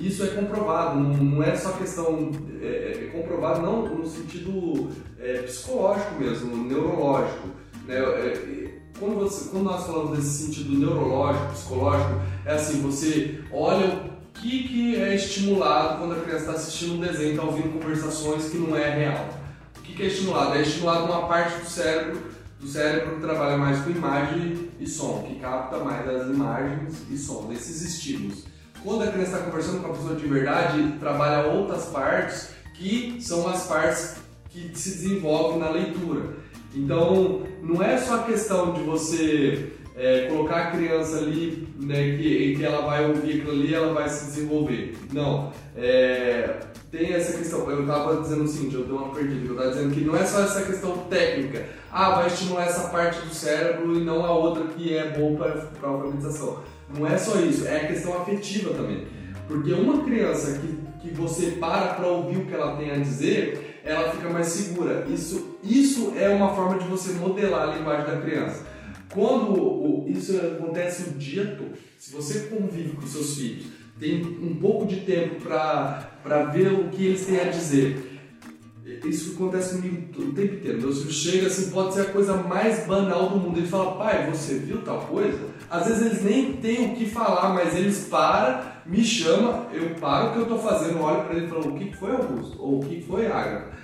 A: Isso é comprovado, não, é só questão. É, é, é comprovado não no sentido é, psicológico mesmo, neurológico. Né? É, quando, você, quando nós falamos desse sentido neurológico, psicológico, é assim: você olha que, que é estimulado quando a criança está assistindo um desenho, está ouvindo conversações que não é real? O que, que é estimulado? É estimulado uma parte do cérebro, do cérebro que trabalha mais com imagem e som, que capta mais as imagens e som, desses estímulos. Quando a criança está conversando com a pessoa de verdade, trabalha outras partes que são as partes que se desenvolvem na leitura. Então, não é só a questão de você é, colocar a criança ali, né, que, que ela vai ouvir aquilo ali ela vai se desenvolver. Não. É, tem essa questão, eu estava dizendo o seguinte, eu dei uma perdida, eu estava dizendo que não é só essa questão técnica, ah, vai estimular essa parte do cérebro e não a outra que é boa para a alfabetização. Não é só isso, é a questão afetiva também. Porque uma criança que, que você para para ouvir o que ela tem a dizer, ela fica mais segura. Isso, isso é uma forma de você modelar a linguagem da criança. Quando isso acontece o dia todo, se você convive com seus filhos, tem um pouco de tempo para ver o que eles têm a dizer. Isso acontece comigo o tempo inteiro. Meu filho chega assim, pode ser a coisa mais banal do mundo. Ele fala, pai, você viu tal coisa? Às vezes eles nem têm o que falar, mas eles param, me chamam, eu paro o que eu estou fazendo, olho para ele e falo, o que foi Augusto? Ou o que foi Agatha?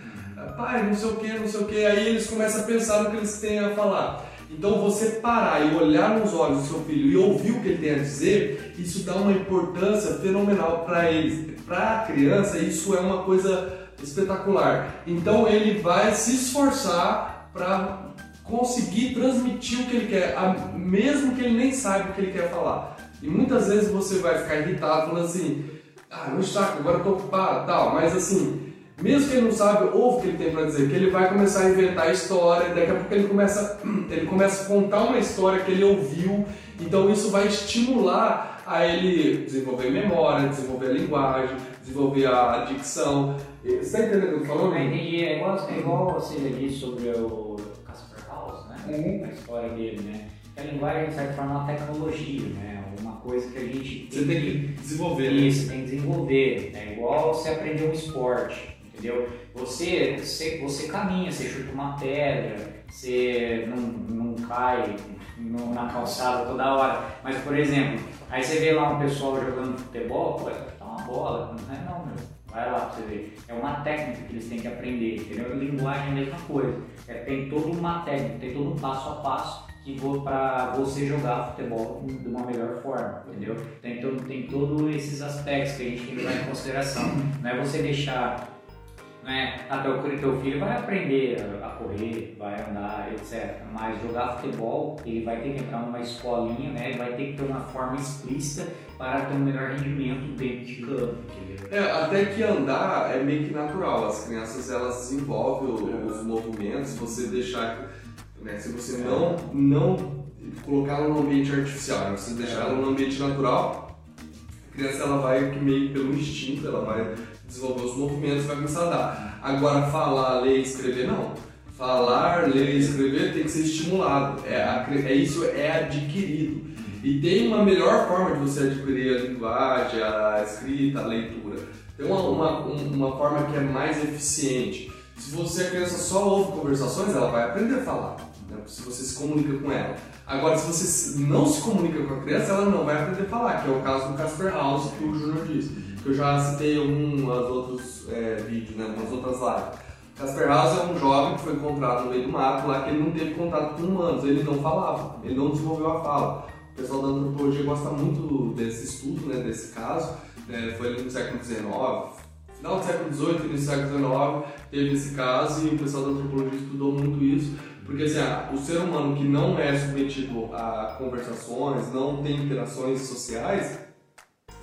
A: pai, não sei o que, não sei o que, aí eles começam a pensar no que eles têm a falar. Então você parar e olhar nos olhos do seu filho e ouvir o que ele tem a dizer, isso dá uma importância fenomenal para eles. Para a criança, isso é uma coisa espetacular. Então ele vai se esforçar para conseguir transmitir o que ele quer, mesmo que ele nem saiba o que ele quer falar. E muitas vezes você vai ficar irritado falando assim, ah, não está, agora eu tô ocupado, tal, mas assim, mesmo que ele não sabe, ouve o que ele tem para dizer, que ele vai começar a inventar história, daqui a pouco ele começa, ele começa a contar uma história que ele ouviu, então isso vai estimular a ele desenvolver memória, desenvolver a linguagem, desenvolver a dicção. Você está entendendo o que eu estou falando?
B: entendi, é igual, é igual você disse sobre o Casper House, né? Uhum. A história dele, né? A linguagem, de certa forma, é uma tecnologia, né? Uma coisa que a gente
A: tem, você tem que desenvolver. Né?
B: Isso, né? tem que desenvolver. É igual você aprender um esporte entendeu? Você, você, você caminha, você chuta uma pedra, você não, não cai no, na calçada toda hora. Mas, por exemplo, aí você vê lá um pessoal jogando futebol, bola, não é não, meu. Vai lá pra você ver. É uma técnica que eles têm que aprender, entendeu? Linguagem é a mesma coisa. É, tem toda uma técnica, tem todo um passo a passo que vou para você jogar futebol de uma melhor forma, entendeu? Tem todo, tem todos esses aspectos que a gente tem que levar em consideração. Não é você deixar né? Até o teu filho vai aprender a correr, vai andar, etc. Mas jogar futebol, ele vai ter que entrar numa escolinha, né? Ele vai ter que ter uma forma explícita para ter um melhor rendimento dentro de campo.
A: É, até que andar é meio que natural. As crianças elas desenvolvem os movimentos. Você deixar, né? Se você não não colocar ela no ambiente artificial, né? você deixar ela no ambiente natural, a criança ela vai meio pelo instinto, ela vai desenvolver os movimentos, vai começar a andar. Agora, falar, ler e escrever, não. Falar, ler e escrever tem que ser estimulado. É, é isso é adquirido. E tem uma melhor forma de você adquirir a linguagem, a escrita, a leitura. Tem uma, uma, uma forma que é mais eficiente. Se você, a criança, só ouve conversações, ela vai aprender a falar. Né? Se você se comunica com ela. Agora, se você não se comunica com a criança, ela não vai aprender a falar, que é o caso do Casper House que o Júnior disse que eu já citei em alguns outros é, vídeos, né, algumas outras lives. Casper House é um jovem que foi encontrado no meio do mato lá que ele não teve contato com humanos, ele não falava, ele não desenvolveu a fala. O pessoal da antropologia gosta muito desse estudo, né, desse caso, né, foi ali no século XIX, final do século XVIII, início do século XIX, teve esse caso e o pessoal da antropologia estudou muito isso, porque assim, ah, o ser humano que não é submetido a conversações, não tem interações sociais,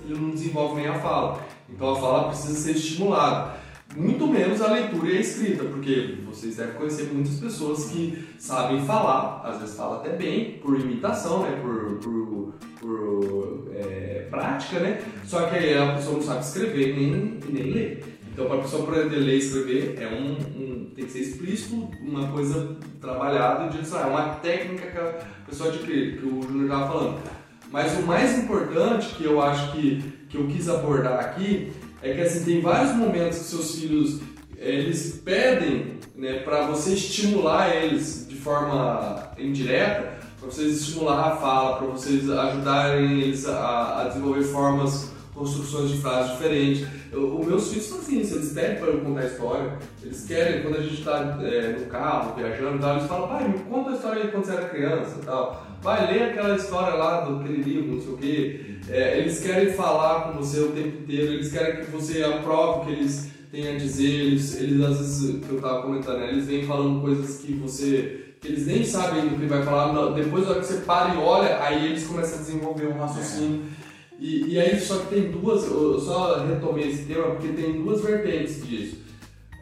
A: ele não desenvolve nem a fala. Então a fala precisa ser estimulada. Muito menos a leitura e a escrita, porque vocês devem conhecer muitas pessoas que sabem falar, às vezes falam até bem, por imitação, né? por, por, por é, prática, né? só que aí a pessoa não sabe escrever nem, nem ler. Então, para a pessoa aprender a ler e escrever, é um, um, tem que ser explícito, uma coisa trabalhada e direcionada. É uma técnica que a pessoa adquire, que o Júnior estava falando. Mas o mais importante que eu acho que, que eu quis abordar aqui é que assim, tem vários momentos que seus filhos eles pedem né, para você estimular eles de forma indireta, para vocês estimular a fala, para vocês ajudarem eles a, a desenvolver formas construções de frases diferentes. os meus filhos são assim, eles pedem para eu contar a história, eles querem, quando a gente está é, no carro, viajando tal, eles falam, pai, me conta a história de quando você era criança tal. Vai ler aquela história lá daquele livro, não sei o quê. É, eles querem falar com você o tempo inteiro, eles querem que você aprove o que eles têm a dizer, eles, eles às vezes, que eu estava comentando, né, eles vêm falando coisas que você que eles nem sabem o que ele vai falar, depois da hora que você para e olha, aí eles começam a desenvolver um raciocínio. E, e aí só que tem duas, eu só retomei esse tema porque tem duas vertentes disso.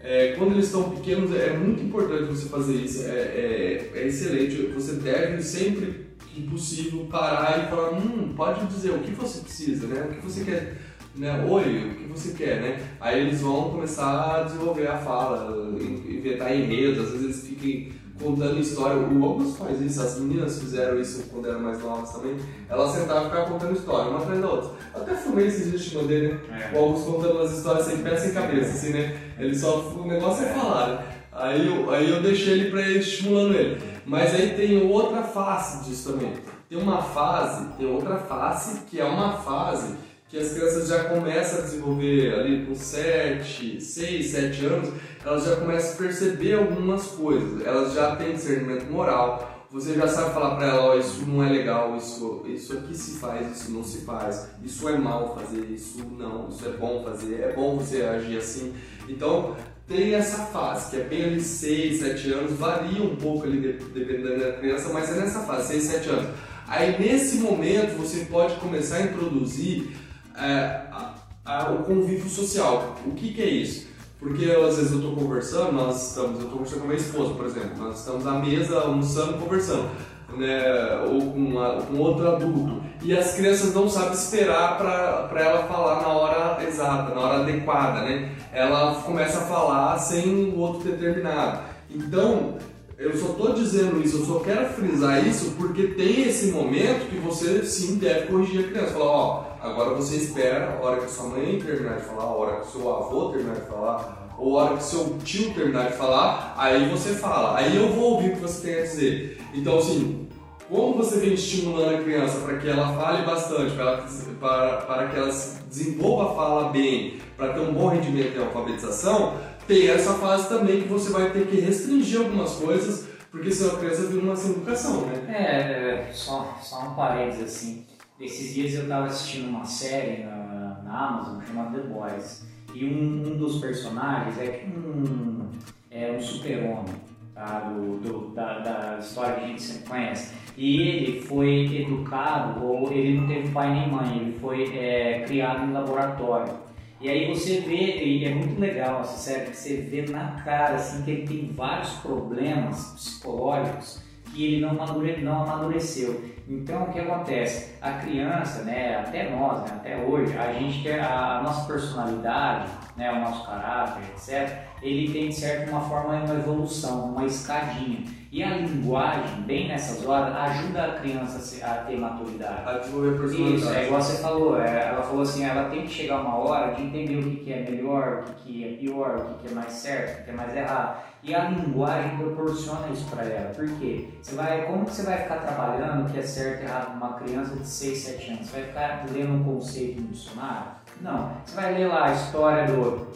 A: É, quando eles estão pequenos é muito importante você fazer isso, é, é, é, excelente. Você deve sempre que possível parar e falar, hum, pode dizer o que você precisa, né? O que você quer, né? Oi, o que você quer, né? Aí eles vão começar a desenvolver a fala, inventar enredos, às vezes eles ficam contando história. O Augusto faz isso, as meninas fizeram isso quando eram mais novas também. Elas sentavam e ficavam contando história, uma atrás da outra. Até filmei esses dias dele, né? É. O Augusto contando as histórias sem pé, sem cabeça, assim, né? Ele só, o negócio é falar, né? Aí eu, aí eu deixei ele pra ir estimulando ele. Mas aí tem outra face disso também. Tem uma fase, tem outra face que é uma fase que as crianças já começam a desenvolver ali com 7, 6, 7 anos, elas já começam a perceber algumas coisas, elas já têm discernimento moral, você já sabe falar para ela, oh, isso não é legal, isso, isso aqui se faz, isso não se faz, isso é mal fazer, isso não, isso é bom fazer, é bom você agir assim. Então, tem essa fase, que é bem ali 6, 7 anos, varia um pouco ali dependendo da criança, mas é nessa fase, 6, 7 anos. Aí nesse momento você pode começar a introduzir a, a, o convívio social. O que, que é isso? Porque às vezes eu estou conversando, nós estamos, eu estou conversando com a minha esposa, por exemplo, nós estamos à mesa almoçando, conversando, né, ou com, uma, com outro adulto, e as crianças não sabem esperar para ela falar na hora exata, na hora adequada, né? Ela começa a falar sem o outro ter terminado. Então, eu só estou dizendo isso, eu só quero frisar isso porque tem esse momento que você sim deve corrigir a criança. Falar, ó, agora você espera a hora que sua mãe terminar de falar, a hora que seu avô terminar de falar, ou a hora que seu tio terminar de falar, aí você fala. Aí eu vou ouvir o que você tem a dizer. Então, assim, como você vem estimulando a criança para que ela fale bastante, para, para, para que ela desenvolva a fala bem, para ter um bom rendimento em alfabetização, tem essa fase também que você vai ter que restringir algumas coisas, porque senão a criança vira uma sem educação, né?
B: É, só, só um parênteses assim. Esses dias eu estava assistindo uma série na, na, Amazon chamada The Boys. E um, um dos personagens é tipo um, é um super-homem tá? do, do, da, da história que a gente sempre conhece. E ele foi educado, ou ele não teve pai nem mãe, ele foi é, criado em laboratório. E aí você vê, e é muito legal essa série, que você vê na cara assim, que ele tem vários problemas psicológicos que ele não, amadure, não amadureceu. Então o que acontece? A criança, né, até nós, né, até hoje, a gente quer a, a nossa personalidade, né, o nosso caráter, etc. Ele tem de certo uma forma uma evolução, uma escadinha. E a linguagem, bem nessas horas, ajuda a criança a ter maturidade.
A: A desenvolver personalidade.
B: Isso, é igual você falou. É, ela falou assim, ela tem que chegar uma hora de entender o que, é melhor, o que, é pior, o que, é mais certo, o que é mais errado. E a linguagem proporciona isso para ela. Por quê? Você vai, como que você vai ficar trabalhando o que é certo e errado uma criança de 6, 7 anos? Você vai ficar lendo um conceito no dicionário? Não. Você vai ler lá a história do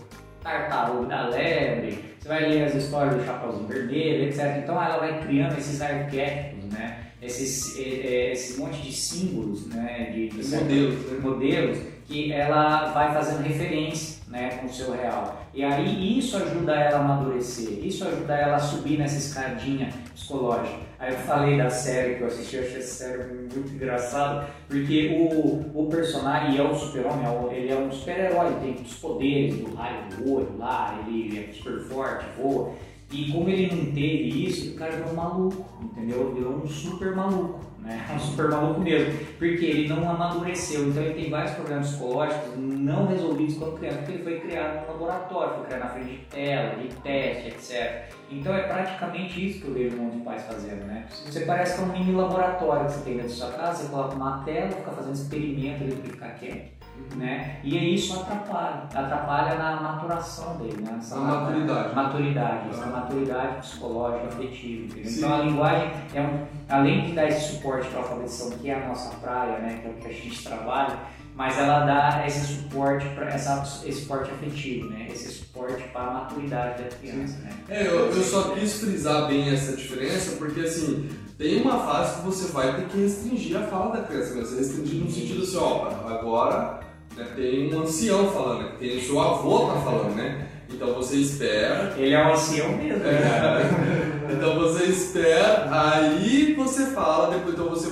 B: tartaruga da lebre, você vai ler as histórias do Chapeuzinho Vermelho, etc. Então ela vai criando esses arquétipos, né? Esses, esse monte de símbolos, né? De, de
A: modelos,
B: né? modelos que ela vai fazendo referência né, com o seu real. E aí isso ajuda ela a amadurecer, isso ajuda ela a subir nessa escadinha psicológica. Aí eu falei da série que eu assisti, eu achei essa série muito engraçado, porque o, o personagem é o super-homem, é ele é um super-herói, tem os poderes do raio do olho lá, ele é super forte, voa. E como ele não teve isso, o cara virou um maluco, entendeu? Virou um super maluco né? É um super maluco mesmo, porque ele não amadureceu, então ele tem vários problemas psicológicos não resolvidos quando criança, porque ele foi criado no laboratório, foi criado na frente de tela, de teste, etc. Então é praticamente isso que eu vejo um monte de pais fazendo, né? Você parece que é um mini laboratório que você tem dentro da sua casa, você coloca uma tela, fica fazendo experimento para ficar quieto. Né? E isso atrapalha, atrapalha na maturação dele, né?
A: na maturidade.
B: Maturidade, essa maturidade psicológica, afetiva. Então a linguagem é um, além de dar esse suporte para a alfabetização, que é a nossa praia, né? Que é o que a gente trabalha, mas ela dá esse suporte para esse suporte afetivo, né? Esse suporte para a maturidade da criança, né?
A: É, eu, eu só quis frisar bem essa diferença porque assim tem uma fase que você vai ter que restringir a fala da criança, né? Você restringir no sentido assim, ó, agora né, tem um ancião falando, né? tem o seu avô tá falando, né? Então você espera.
B: Ele é um ancião mesmo. É.
A: Né? então você espera, aí você fala, depois então você.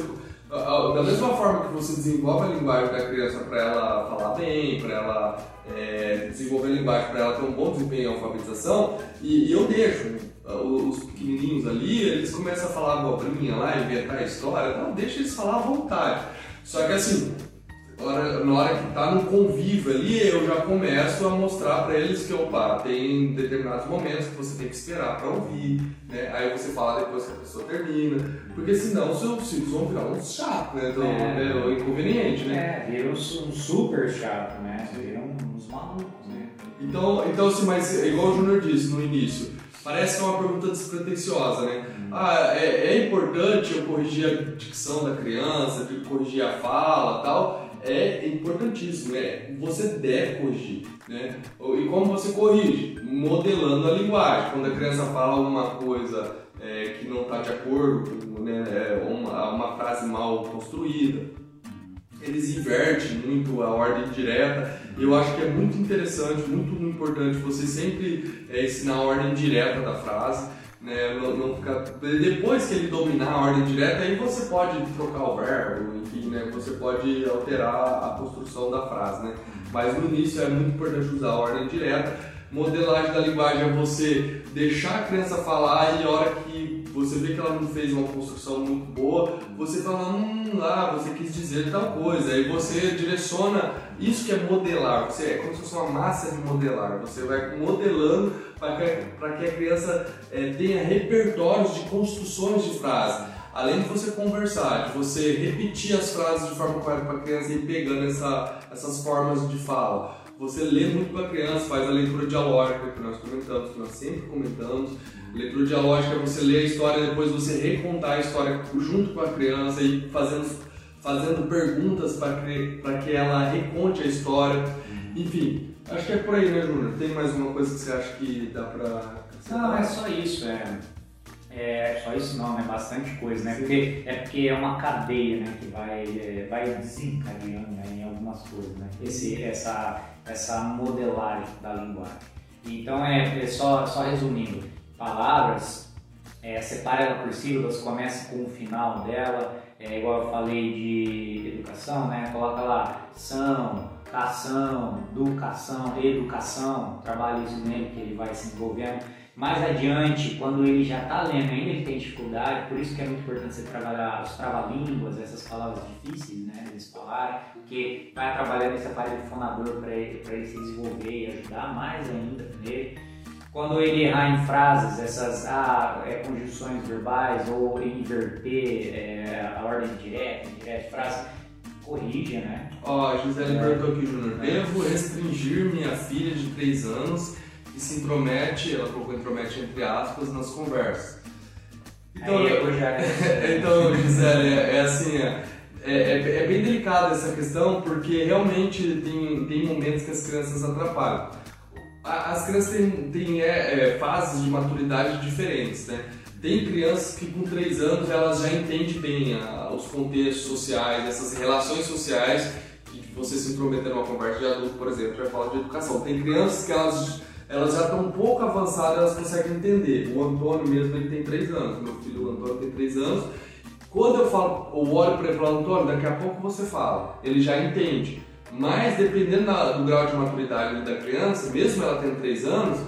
A: Da mesma forma que você desenvolve a linguagem da criança para ela falar bem, para ela é, desenvolver a linguagem para ela ter um bom desempenho em alfabetização, e, e eu deixo os pequenininhos ali, eles começam a falar abobrinha lá, inventar história, não, deixa eles falar à vontade. Só que assim, hora, na hora que tá no convívio ali, eu já começo a mostrar para eles que, opa, tem determinados momentos que você tem que esperar para ouvir, né? Aí você fala depois que a pessoa termina, porque senão os seus filhos vão virar um chato, né? Então, é, é inconveniente,
B: né? É, viram um super chato, né? Viram uns malucos, né?
A: Então, então assim, mas igual o Júnior disse no início, parece que é uma pergunta despretensiosa, né? Hum. Ah, é, é importante eu corrigir a dicção da criança, corrigir a fala tal, é importantíssimo, é, você deve corrigir. Né? E como você corrige? Modelando a linguagem. Quando a criança fala alguma coisa é, que não está de acordo né, é uma, uma frase mal construída, eles invertem muito a ordem direta. Eu acho que é muito interessante, muito importante você sempre é, ensinar a ordem direta da frase. Né, não, não ficar... Depois que ele dominar a ordem direta, aí você pode trocar o verbo, enfim, né, você pode alterar a construção da frase. Né? Mas no início é muito importante usar a ordem direta. Modelagem da linguagem é você deixar a criança falar e a hora que você vê que ela não fez uma construção muito boa, você fala, hum, lá, você quis dizer tal coisa. Aí você direciona, isso que é modelar, você é como se fosse uma massa de modelar. Você vai modelando para que, que a criança é, tenha repertórios de construções de frase. Além de você conversar, de você repetir as frases de forma para a criança ir pegando essa, essas formas de fala você lê muito com a criança, faz a leitura dialógica que nós comentamos, que nós sempre comentamos. Leitura dialógica é você ler a história e depois você recontar a história junto com a criança e fazendo, fazendo perguntas para que, que ela reconte a história. Enfim, acho que é por aí, né, Júnior? Tem mais uma coisa que você acha que dá para.
B: Não, é só isso. É, é só isso não, né? Bastante coisa, né? Porque, é porque é uma cadeia, né? Que vai, é, vai desencadeando né? em algumas coisas, né? Esse, essa, essa modelagem da linguagem. Então, é, é só, só resumindo, palavras, é, separa ela por sílabas, começa com o final dela, é, igual eu falei de educação, né? Coloca lá são, cação, educação, educação, trabalha isso nele que ele vai se envolvendo. Mais adiante, quando ele já está lendo, ainda ele tem dificuldade, por isso que é muito importante você trabalhar os trava-línguas, essas palavras difíceis né, de falar, porque vai trabalhando esse aparelho fonador para ele, ele se desenvolver e ajudar mais ainda nele. Quando ele errar em frases, essas ah, é, conjunções verbais ou inverter é, a ordem direta, indireta de frase, corrija, né?
A: Ó, oh, Gisele é. perguntou aqui, Júnior, devo restringir minha filha de 3 anos que se intromete, ela colocou intromete entre aspas, nas conversas.
B: Então, Aí eu já...
A: então Gisele, é, é assim, é, é, é, bem delicada essa questão porque realmente tem, tem momentos que as crianças atrapalham. As crianças têm, têm é, é, fases de maturidade diferentes, né? Tem crianças que com 3 anos elas já entendem bem a, os contextos sociais, essas relações sociais que você se intrometer numa conversa de adulto, por exemplo, vai falar de educação. Tem crianças que elas elas já estão um pouco avançadas, elas conseguem entender. O Antônio mesmo, ele tem 3 anos, meu filho o Antônio tem 3 anos. Quando eu falo, eu olho para ele e falo, Antônio, daqui a pouco você fala. Ele já entende. Mas dependendo do grau de maturidade da criança, mesmo ela tendo 3 anos,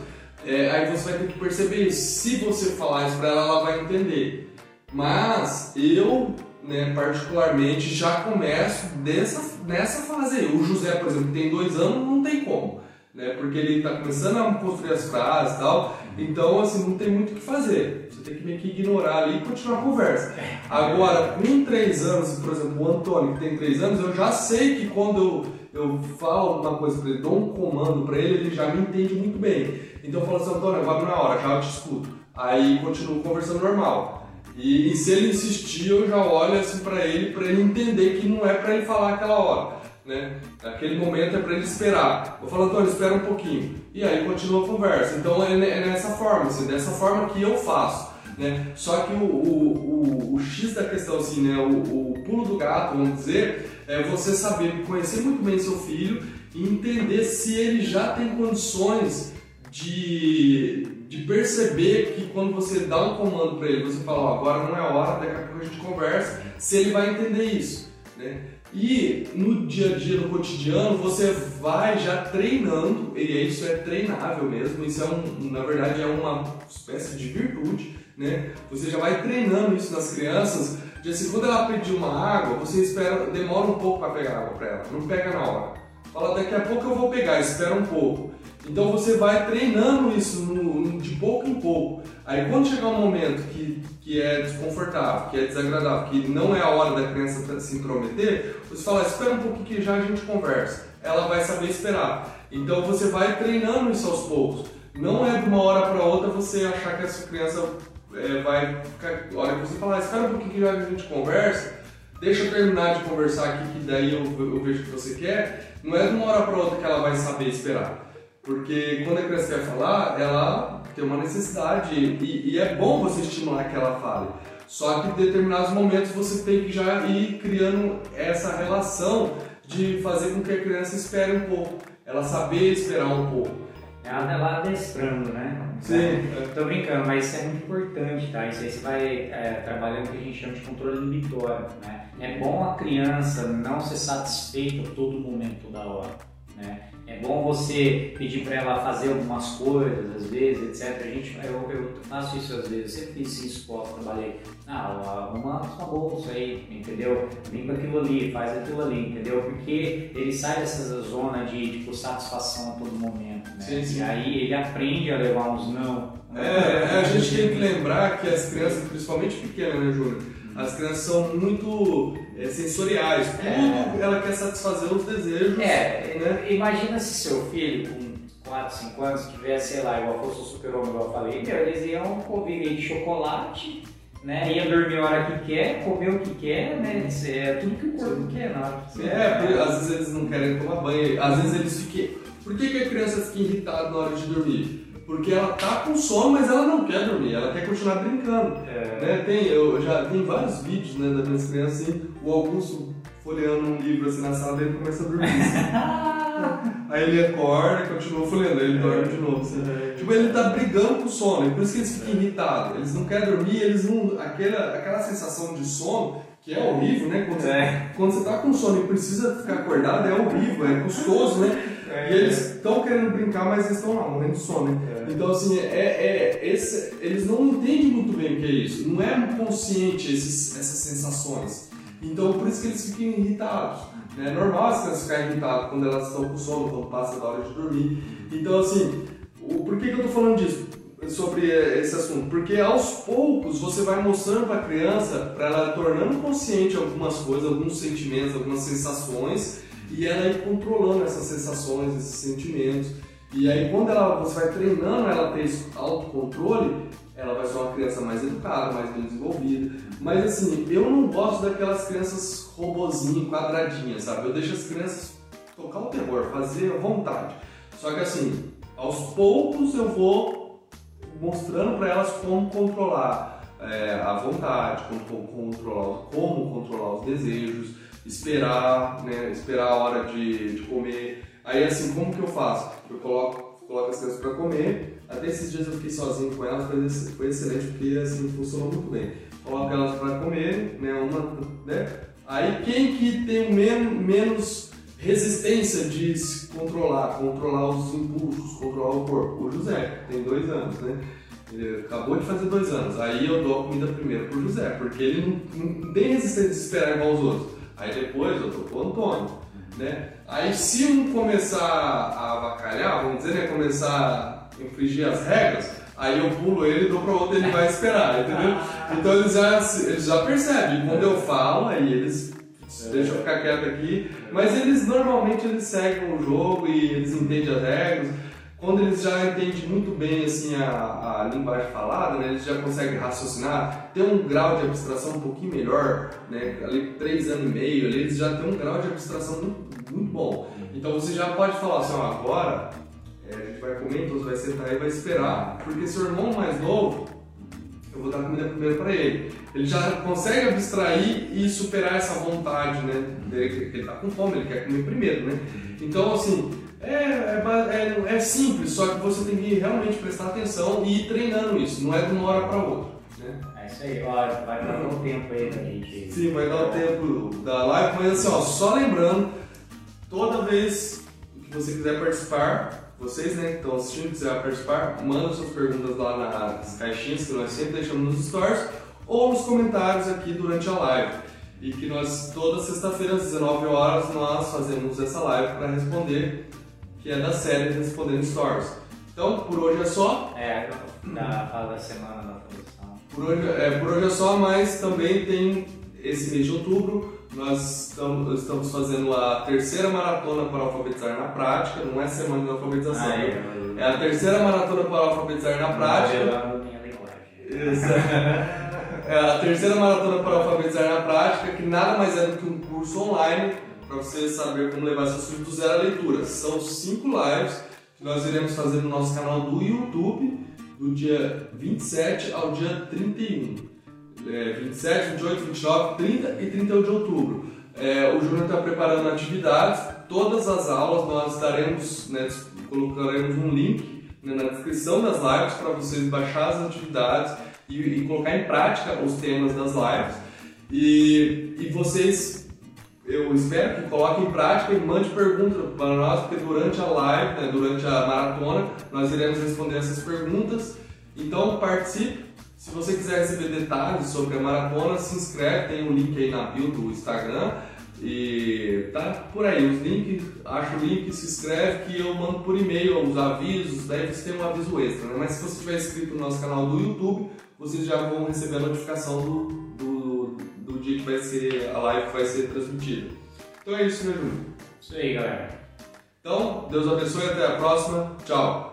A: é, aí você vai ter que perceber isso. Se você falar isso para ela, ela vai entender. Mas eu, né, particularmente, já começo dessa, nessa fase aí. O José, por exemplo, tem 2 anos, não tem como né? Porque ele está começando a construir as frases e tal. Então, assim, não tem muito o que fazer. Você tem que meio que ignorar ali e continuar a conversa. Agora, com três anos, por exemplo, o Antônio, que tem três anos, eu já sei que quando eu, eu falo alguma coisa para ele, dou um comando para ele, ele já me entende muito bem. Então eu falo assim, Antônio, agora é hora, já te escuto. Aí continuo conversando normal. E, e se ele insistir, eu já olho assim para ele, para ele entender que não é para ele falar aquela hora né? Aquele momento é para ele esperar. Eu falo, Antônio, espera um pouquinho. E aí continua a conversa. Então é, é nessa forma, assim, dessa forma que eu faço. Né? Só que o, o, o, o X da questão, assim, né? O, o, pulo do gato, vamos dizer, é você saber conhecer muito bem seu filho e entender se ele já tem condições de, de perceber que quando você dá um comando para ele, você fala, agora não é hora, daqui a pouco a gente conversa, se ele vai entender isso. Né? E no dia a dia, no cotidiano, você vai já treinando, e isso é treinável mesmo, isso é um, na verdade é uma espécie de virtude, né? Você já vai treinando isso nas crianças, de assim, quando ela pedir uma água, você espera, demora um pouco para pegar água para ela, não pega na hora. Fala, daqui a pouco eu vou pegar, espera um pouco. Então você vai treinando isso no, pouco em pouco. Aí quando chegar um momento que, que é desconfortável, que é desagradável, que não é a hora da criança se intrometer, você fala, espera um pouco que já a gente conversa. Ela vai saber esperar. Então você vai treinando isso aos poucos. Não é de uma hora para outra você achar que essa criança é, vai ficar. A hora que você falar, espera um pouquinho que já a gente conversa, deixa eu terminar de conversar aqui, que daí eu, eu vejo o que você quer, não é de uma hora para outra que ela vai saber esperar. Porque quando a criança quer falar, ela tem uma necessidade e, e é bom você estimular que ela fale. Só que em determinados momentos você tem que já ir criando essa relação de fazer com que a criança espere um pouco, ela saber esperar um pouco.
B: Ela vai adestrando, né?
A: Sim.
B: É, tô brincando, mas isso é muito importante, tá? Isso aí você vai é, trabalhando o que a gente chama de controle inibitório, né? É bom a criança não ser satisfeita a todo momento, toda hora, né? É bom você pedir para ela fazer algumas coisas, às vezes, etc. A gente, eu, eu faço isso às vezes, eu sempre fiz isso quando trabalhei. Ah, arruma sua bolsa aí, entendeu? Limpa aquilo ali, faz aquilo ali, entendeu? Porque ele sai dessa zona de tipo, satisfação a todo momento, né?
A: Sim, sim.
B: E aí ele aprende a levar uns não.
A: É, a gente tem que lembrar que as crianças, principalmente pequenas, né, Júnior? As crianças são muito é, sensoriais, tudo
B: É.
A: ela quer satisfazer os desejos.
B: É,
A: né?
B: imagina se seu filho com 4, 5 anos tivesse, sei lá, igual fosse o super-homem, igual eu falei, meu, eles iam comer de chocolate, né? Ia dormir a hora que quer, comer o que quer, né? Isso É tudo que o corpo quer, não.
A: É, porque às vezes eles não querem tomar banho, às vezes eles ficam. Por que, que a criança fica irritada na hora de dormir? Porque ela tá com sono, mas ela não quer dormir, ela quer continuar brincando.
B: É.
A: Né? Tem, eu já tem vários vídeos né, das minhas crianças assim, o Augusto folheando um livro assim na sala dele começa a dormir. assim. Aí ele acorda e continua folheando, ele dorme de novo. assim. Tipo, ele tá brigando com o sono, e por isso que eles ficam irritados. Eles não querem dormir, eles não. Aquela, aquela sensação de sono, que é horrível, né? Quando,
B: É.
A: Você, quando você tá com sono e precisa ficar acordado, é horrível, é custoso, né? E eles estão querendo brincar, mas eles estão lá, morrendo de sono. né?
B: É.
A: Então, assim, é, é, esse, eles não entendem muito bem o que é isso. Não é consciente esses, essas sensações. Então, por isso que eles ficam irritados. né? É normal as crianças ficarem irritadas quando elas estão com sono, quando passa da hora de dormir. Então, assim, o, por que, que eu tô falando disso? Sobre eh, esse assunto? Porque aos poucos você vai mostrando para a criança, para ela tornando consciente algumas coisas, alguns sentimentos, algumas sensações, e ela ir controlando essas sensações, esses sentimentos. E aí, quando ela, você vai treinando ela a ter esse autocontrole, ela vai ser uma criança mais educada, mais bem desenvolvida. Mas assim, eu não gosto daquelas crianças robozinho, quadradinhas, sabe? Eu deixo as crianças tocar o terror, fazer à vontade. Só que assim, aos poucos eu vou mostrando para elas como controlar é, a vontade, como, como controlar, como controlar os desejos, esperar, né? Esperar a hora de, de comer. Aí assim, como que eu faço? Eu coloco, coloco as crianças para comer. Até esses dias eu fiquei sozinho com elas, foi, foi excelente porque assim funcionou muito bem. Coloco elas para comer, né? Uma, né? Aí quem que tem men menos resistência de se controlar, controlar os impulsos, controlar o corpo? O José, tem dois anos, né? Ele acabou de fazer dois anos. Aí eu dou a comida primeiro pro José, porque ele não, não tem resistência de esperar igual os outros. Aí depois eu dou pro Antônio, né? Aí se um começar a avacalhar, vamos dizer, né? Começar a infringir as regras, aí eu pulo ele e dou pra outro ele vai esperar, entendeu? Então eles já, eles já percebem. Quando eu falo, aí eles deixam eu ficar quieto aqui. Mas eles normalmente eles seguem o jogo e eles entendem as regras. Quando eles já entendem muito bem assim a, a linguagem falada, né, eles já conseguem raciocinar, tem um grau de abstração um pouquinho melhor, né, ali três anos e meio, ali, eles já têm um grau de abstração muito, muito bom. Então você já pode falar assim, ó, agora é, a gente vai comer, então você vai sentar e vai esperar, porque seu irmão mais novo, eu vou dar comida primeiro para ele. Ele já consegue abstrair e superar essa vontade, né? Dele, que ele tá com fome, ele quer comer primeiro, né? Então, assim, é, é, é, é simples, só que você tem que realmente prestar atenção e ir treinando isso, não é de uma hora para outra. Né?
B: É isso aí, ó, vai dar um tempo aí da gente.
A: Sim, vai dar o tempo da live, mas assim, ó, só lembrando, toda vez que você quiser participar, vocês né, que estão assistindo, quiser participar, manda suas perguntas lá nas caixinhas que nós sempre deixamos nos stories ou nos comentários aqui durante a live. E que nós, toda sexta-feira às 19 horas, nós fazemos essa live para responder, que é da série Respondendo Stories. Então, por hoje é só.
B: É, da fala da semana da produção.
A: Por hoje, é, por hoje é só, mas também tem esse mês de outubro. Nós estamos, fazendo a terceira maratona para alfabetizar na prática, não é semana de alfabetização.
B: Ah, é,
A: É a terceira maratona para alfabetizar na prática. Isso. É a terceira maratona para alfabetizar na prática, que nada mais é do que um curso online para você saber como levar esse assunto do zero à leitura. São cinco lives que nós iremos fazer no nosso canal do YouTube do dia 27 ao dia 31. É, 27, 28, 29, 30 e 31 de outubro. É, o Júnior está preparando atividades, todas as aulas nós estaremos, né, colocaremos um link né, na descrição das lives para vocês baixar as atividades e, e, colocar em prática os temas das lives. E, e vocês eu espero que coloquem em prática e mande perguntas para nós, porque durante a live, né, durante a maratona, nós iremos responder essas perguntas. Então participe. Se você quiser receber detalhes sobre a maratona, se inscreve, tem um link aí na bio do Instagram. E tá por aí, os links, acha o link, se inscreve que eu mando por e-mail os avisos, daí você tem um aviso extra, né? Mas se você estiver inscrito no nosso canal do YouTube, vocês já vão receber a notificação do, do, do dia que vai ser, a live vai ser transmitida. Então é isso, meu Júnior?
B: Isso aí, galera.
A: Então, Deus abençoe, até a próxima. Tchau!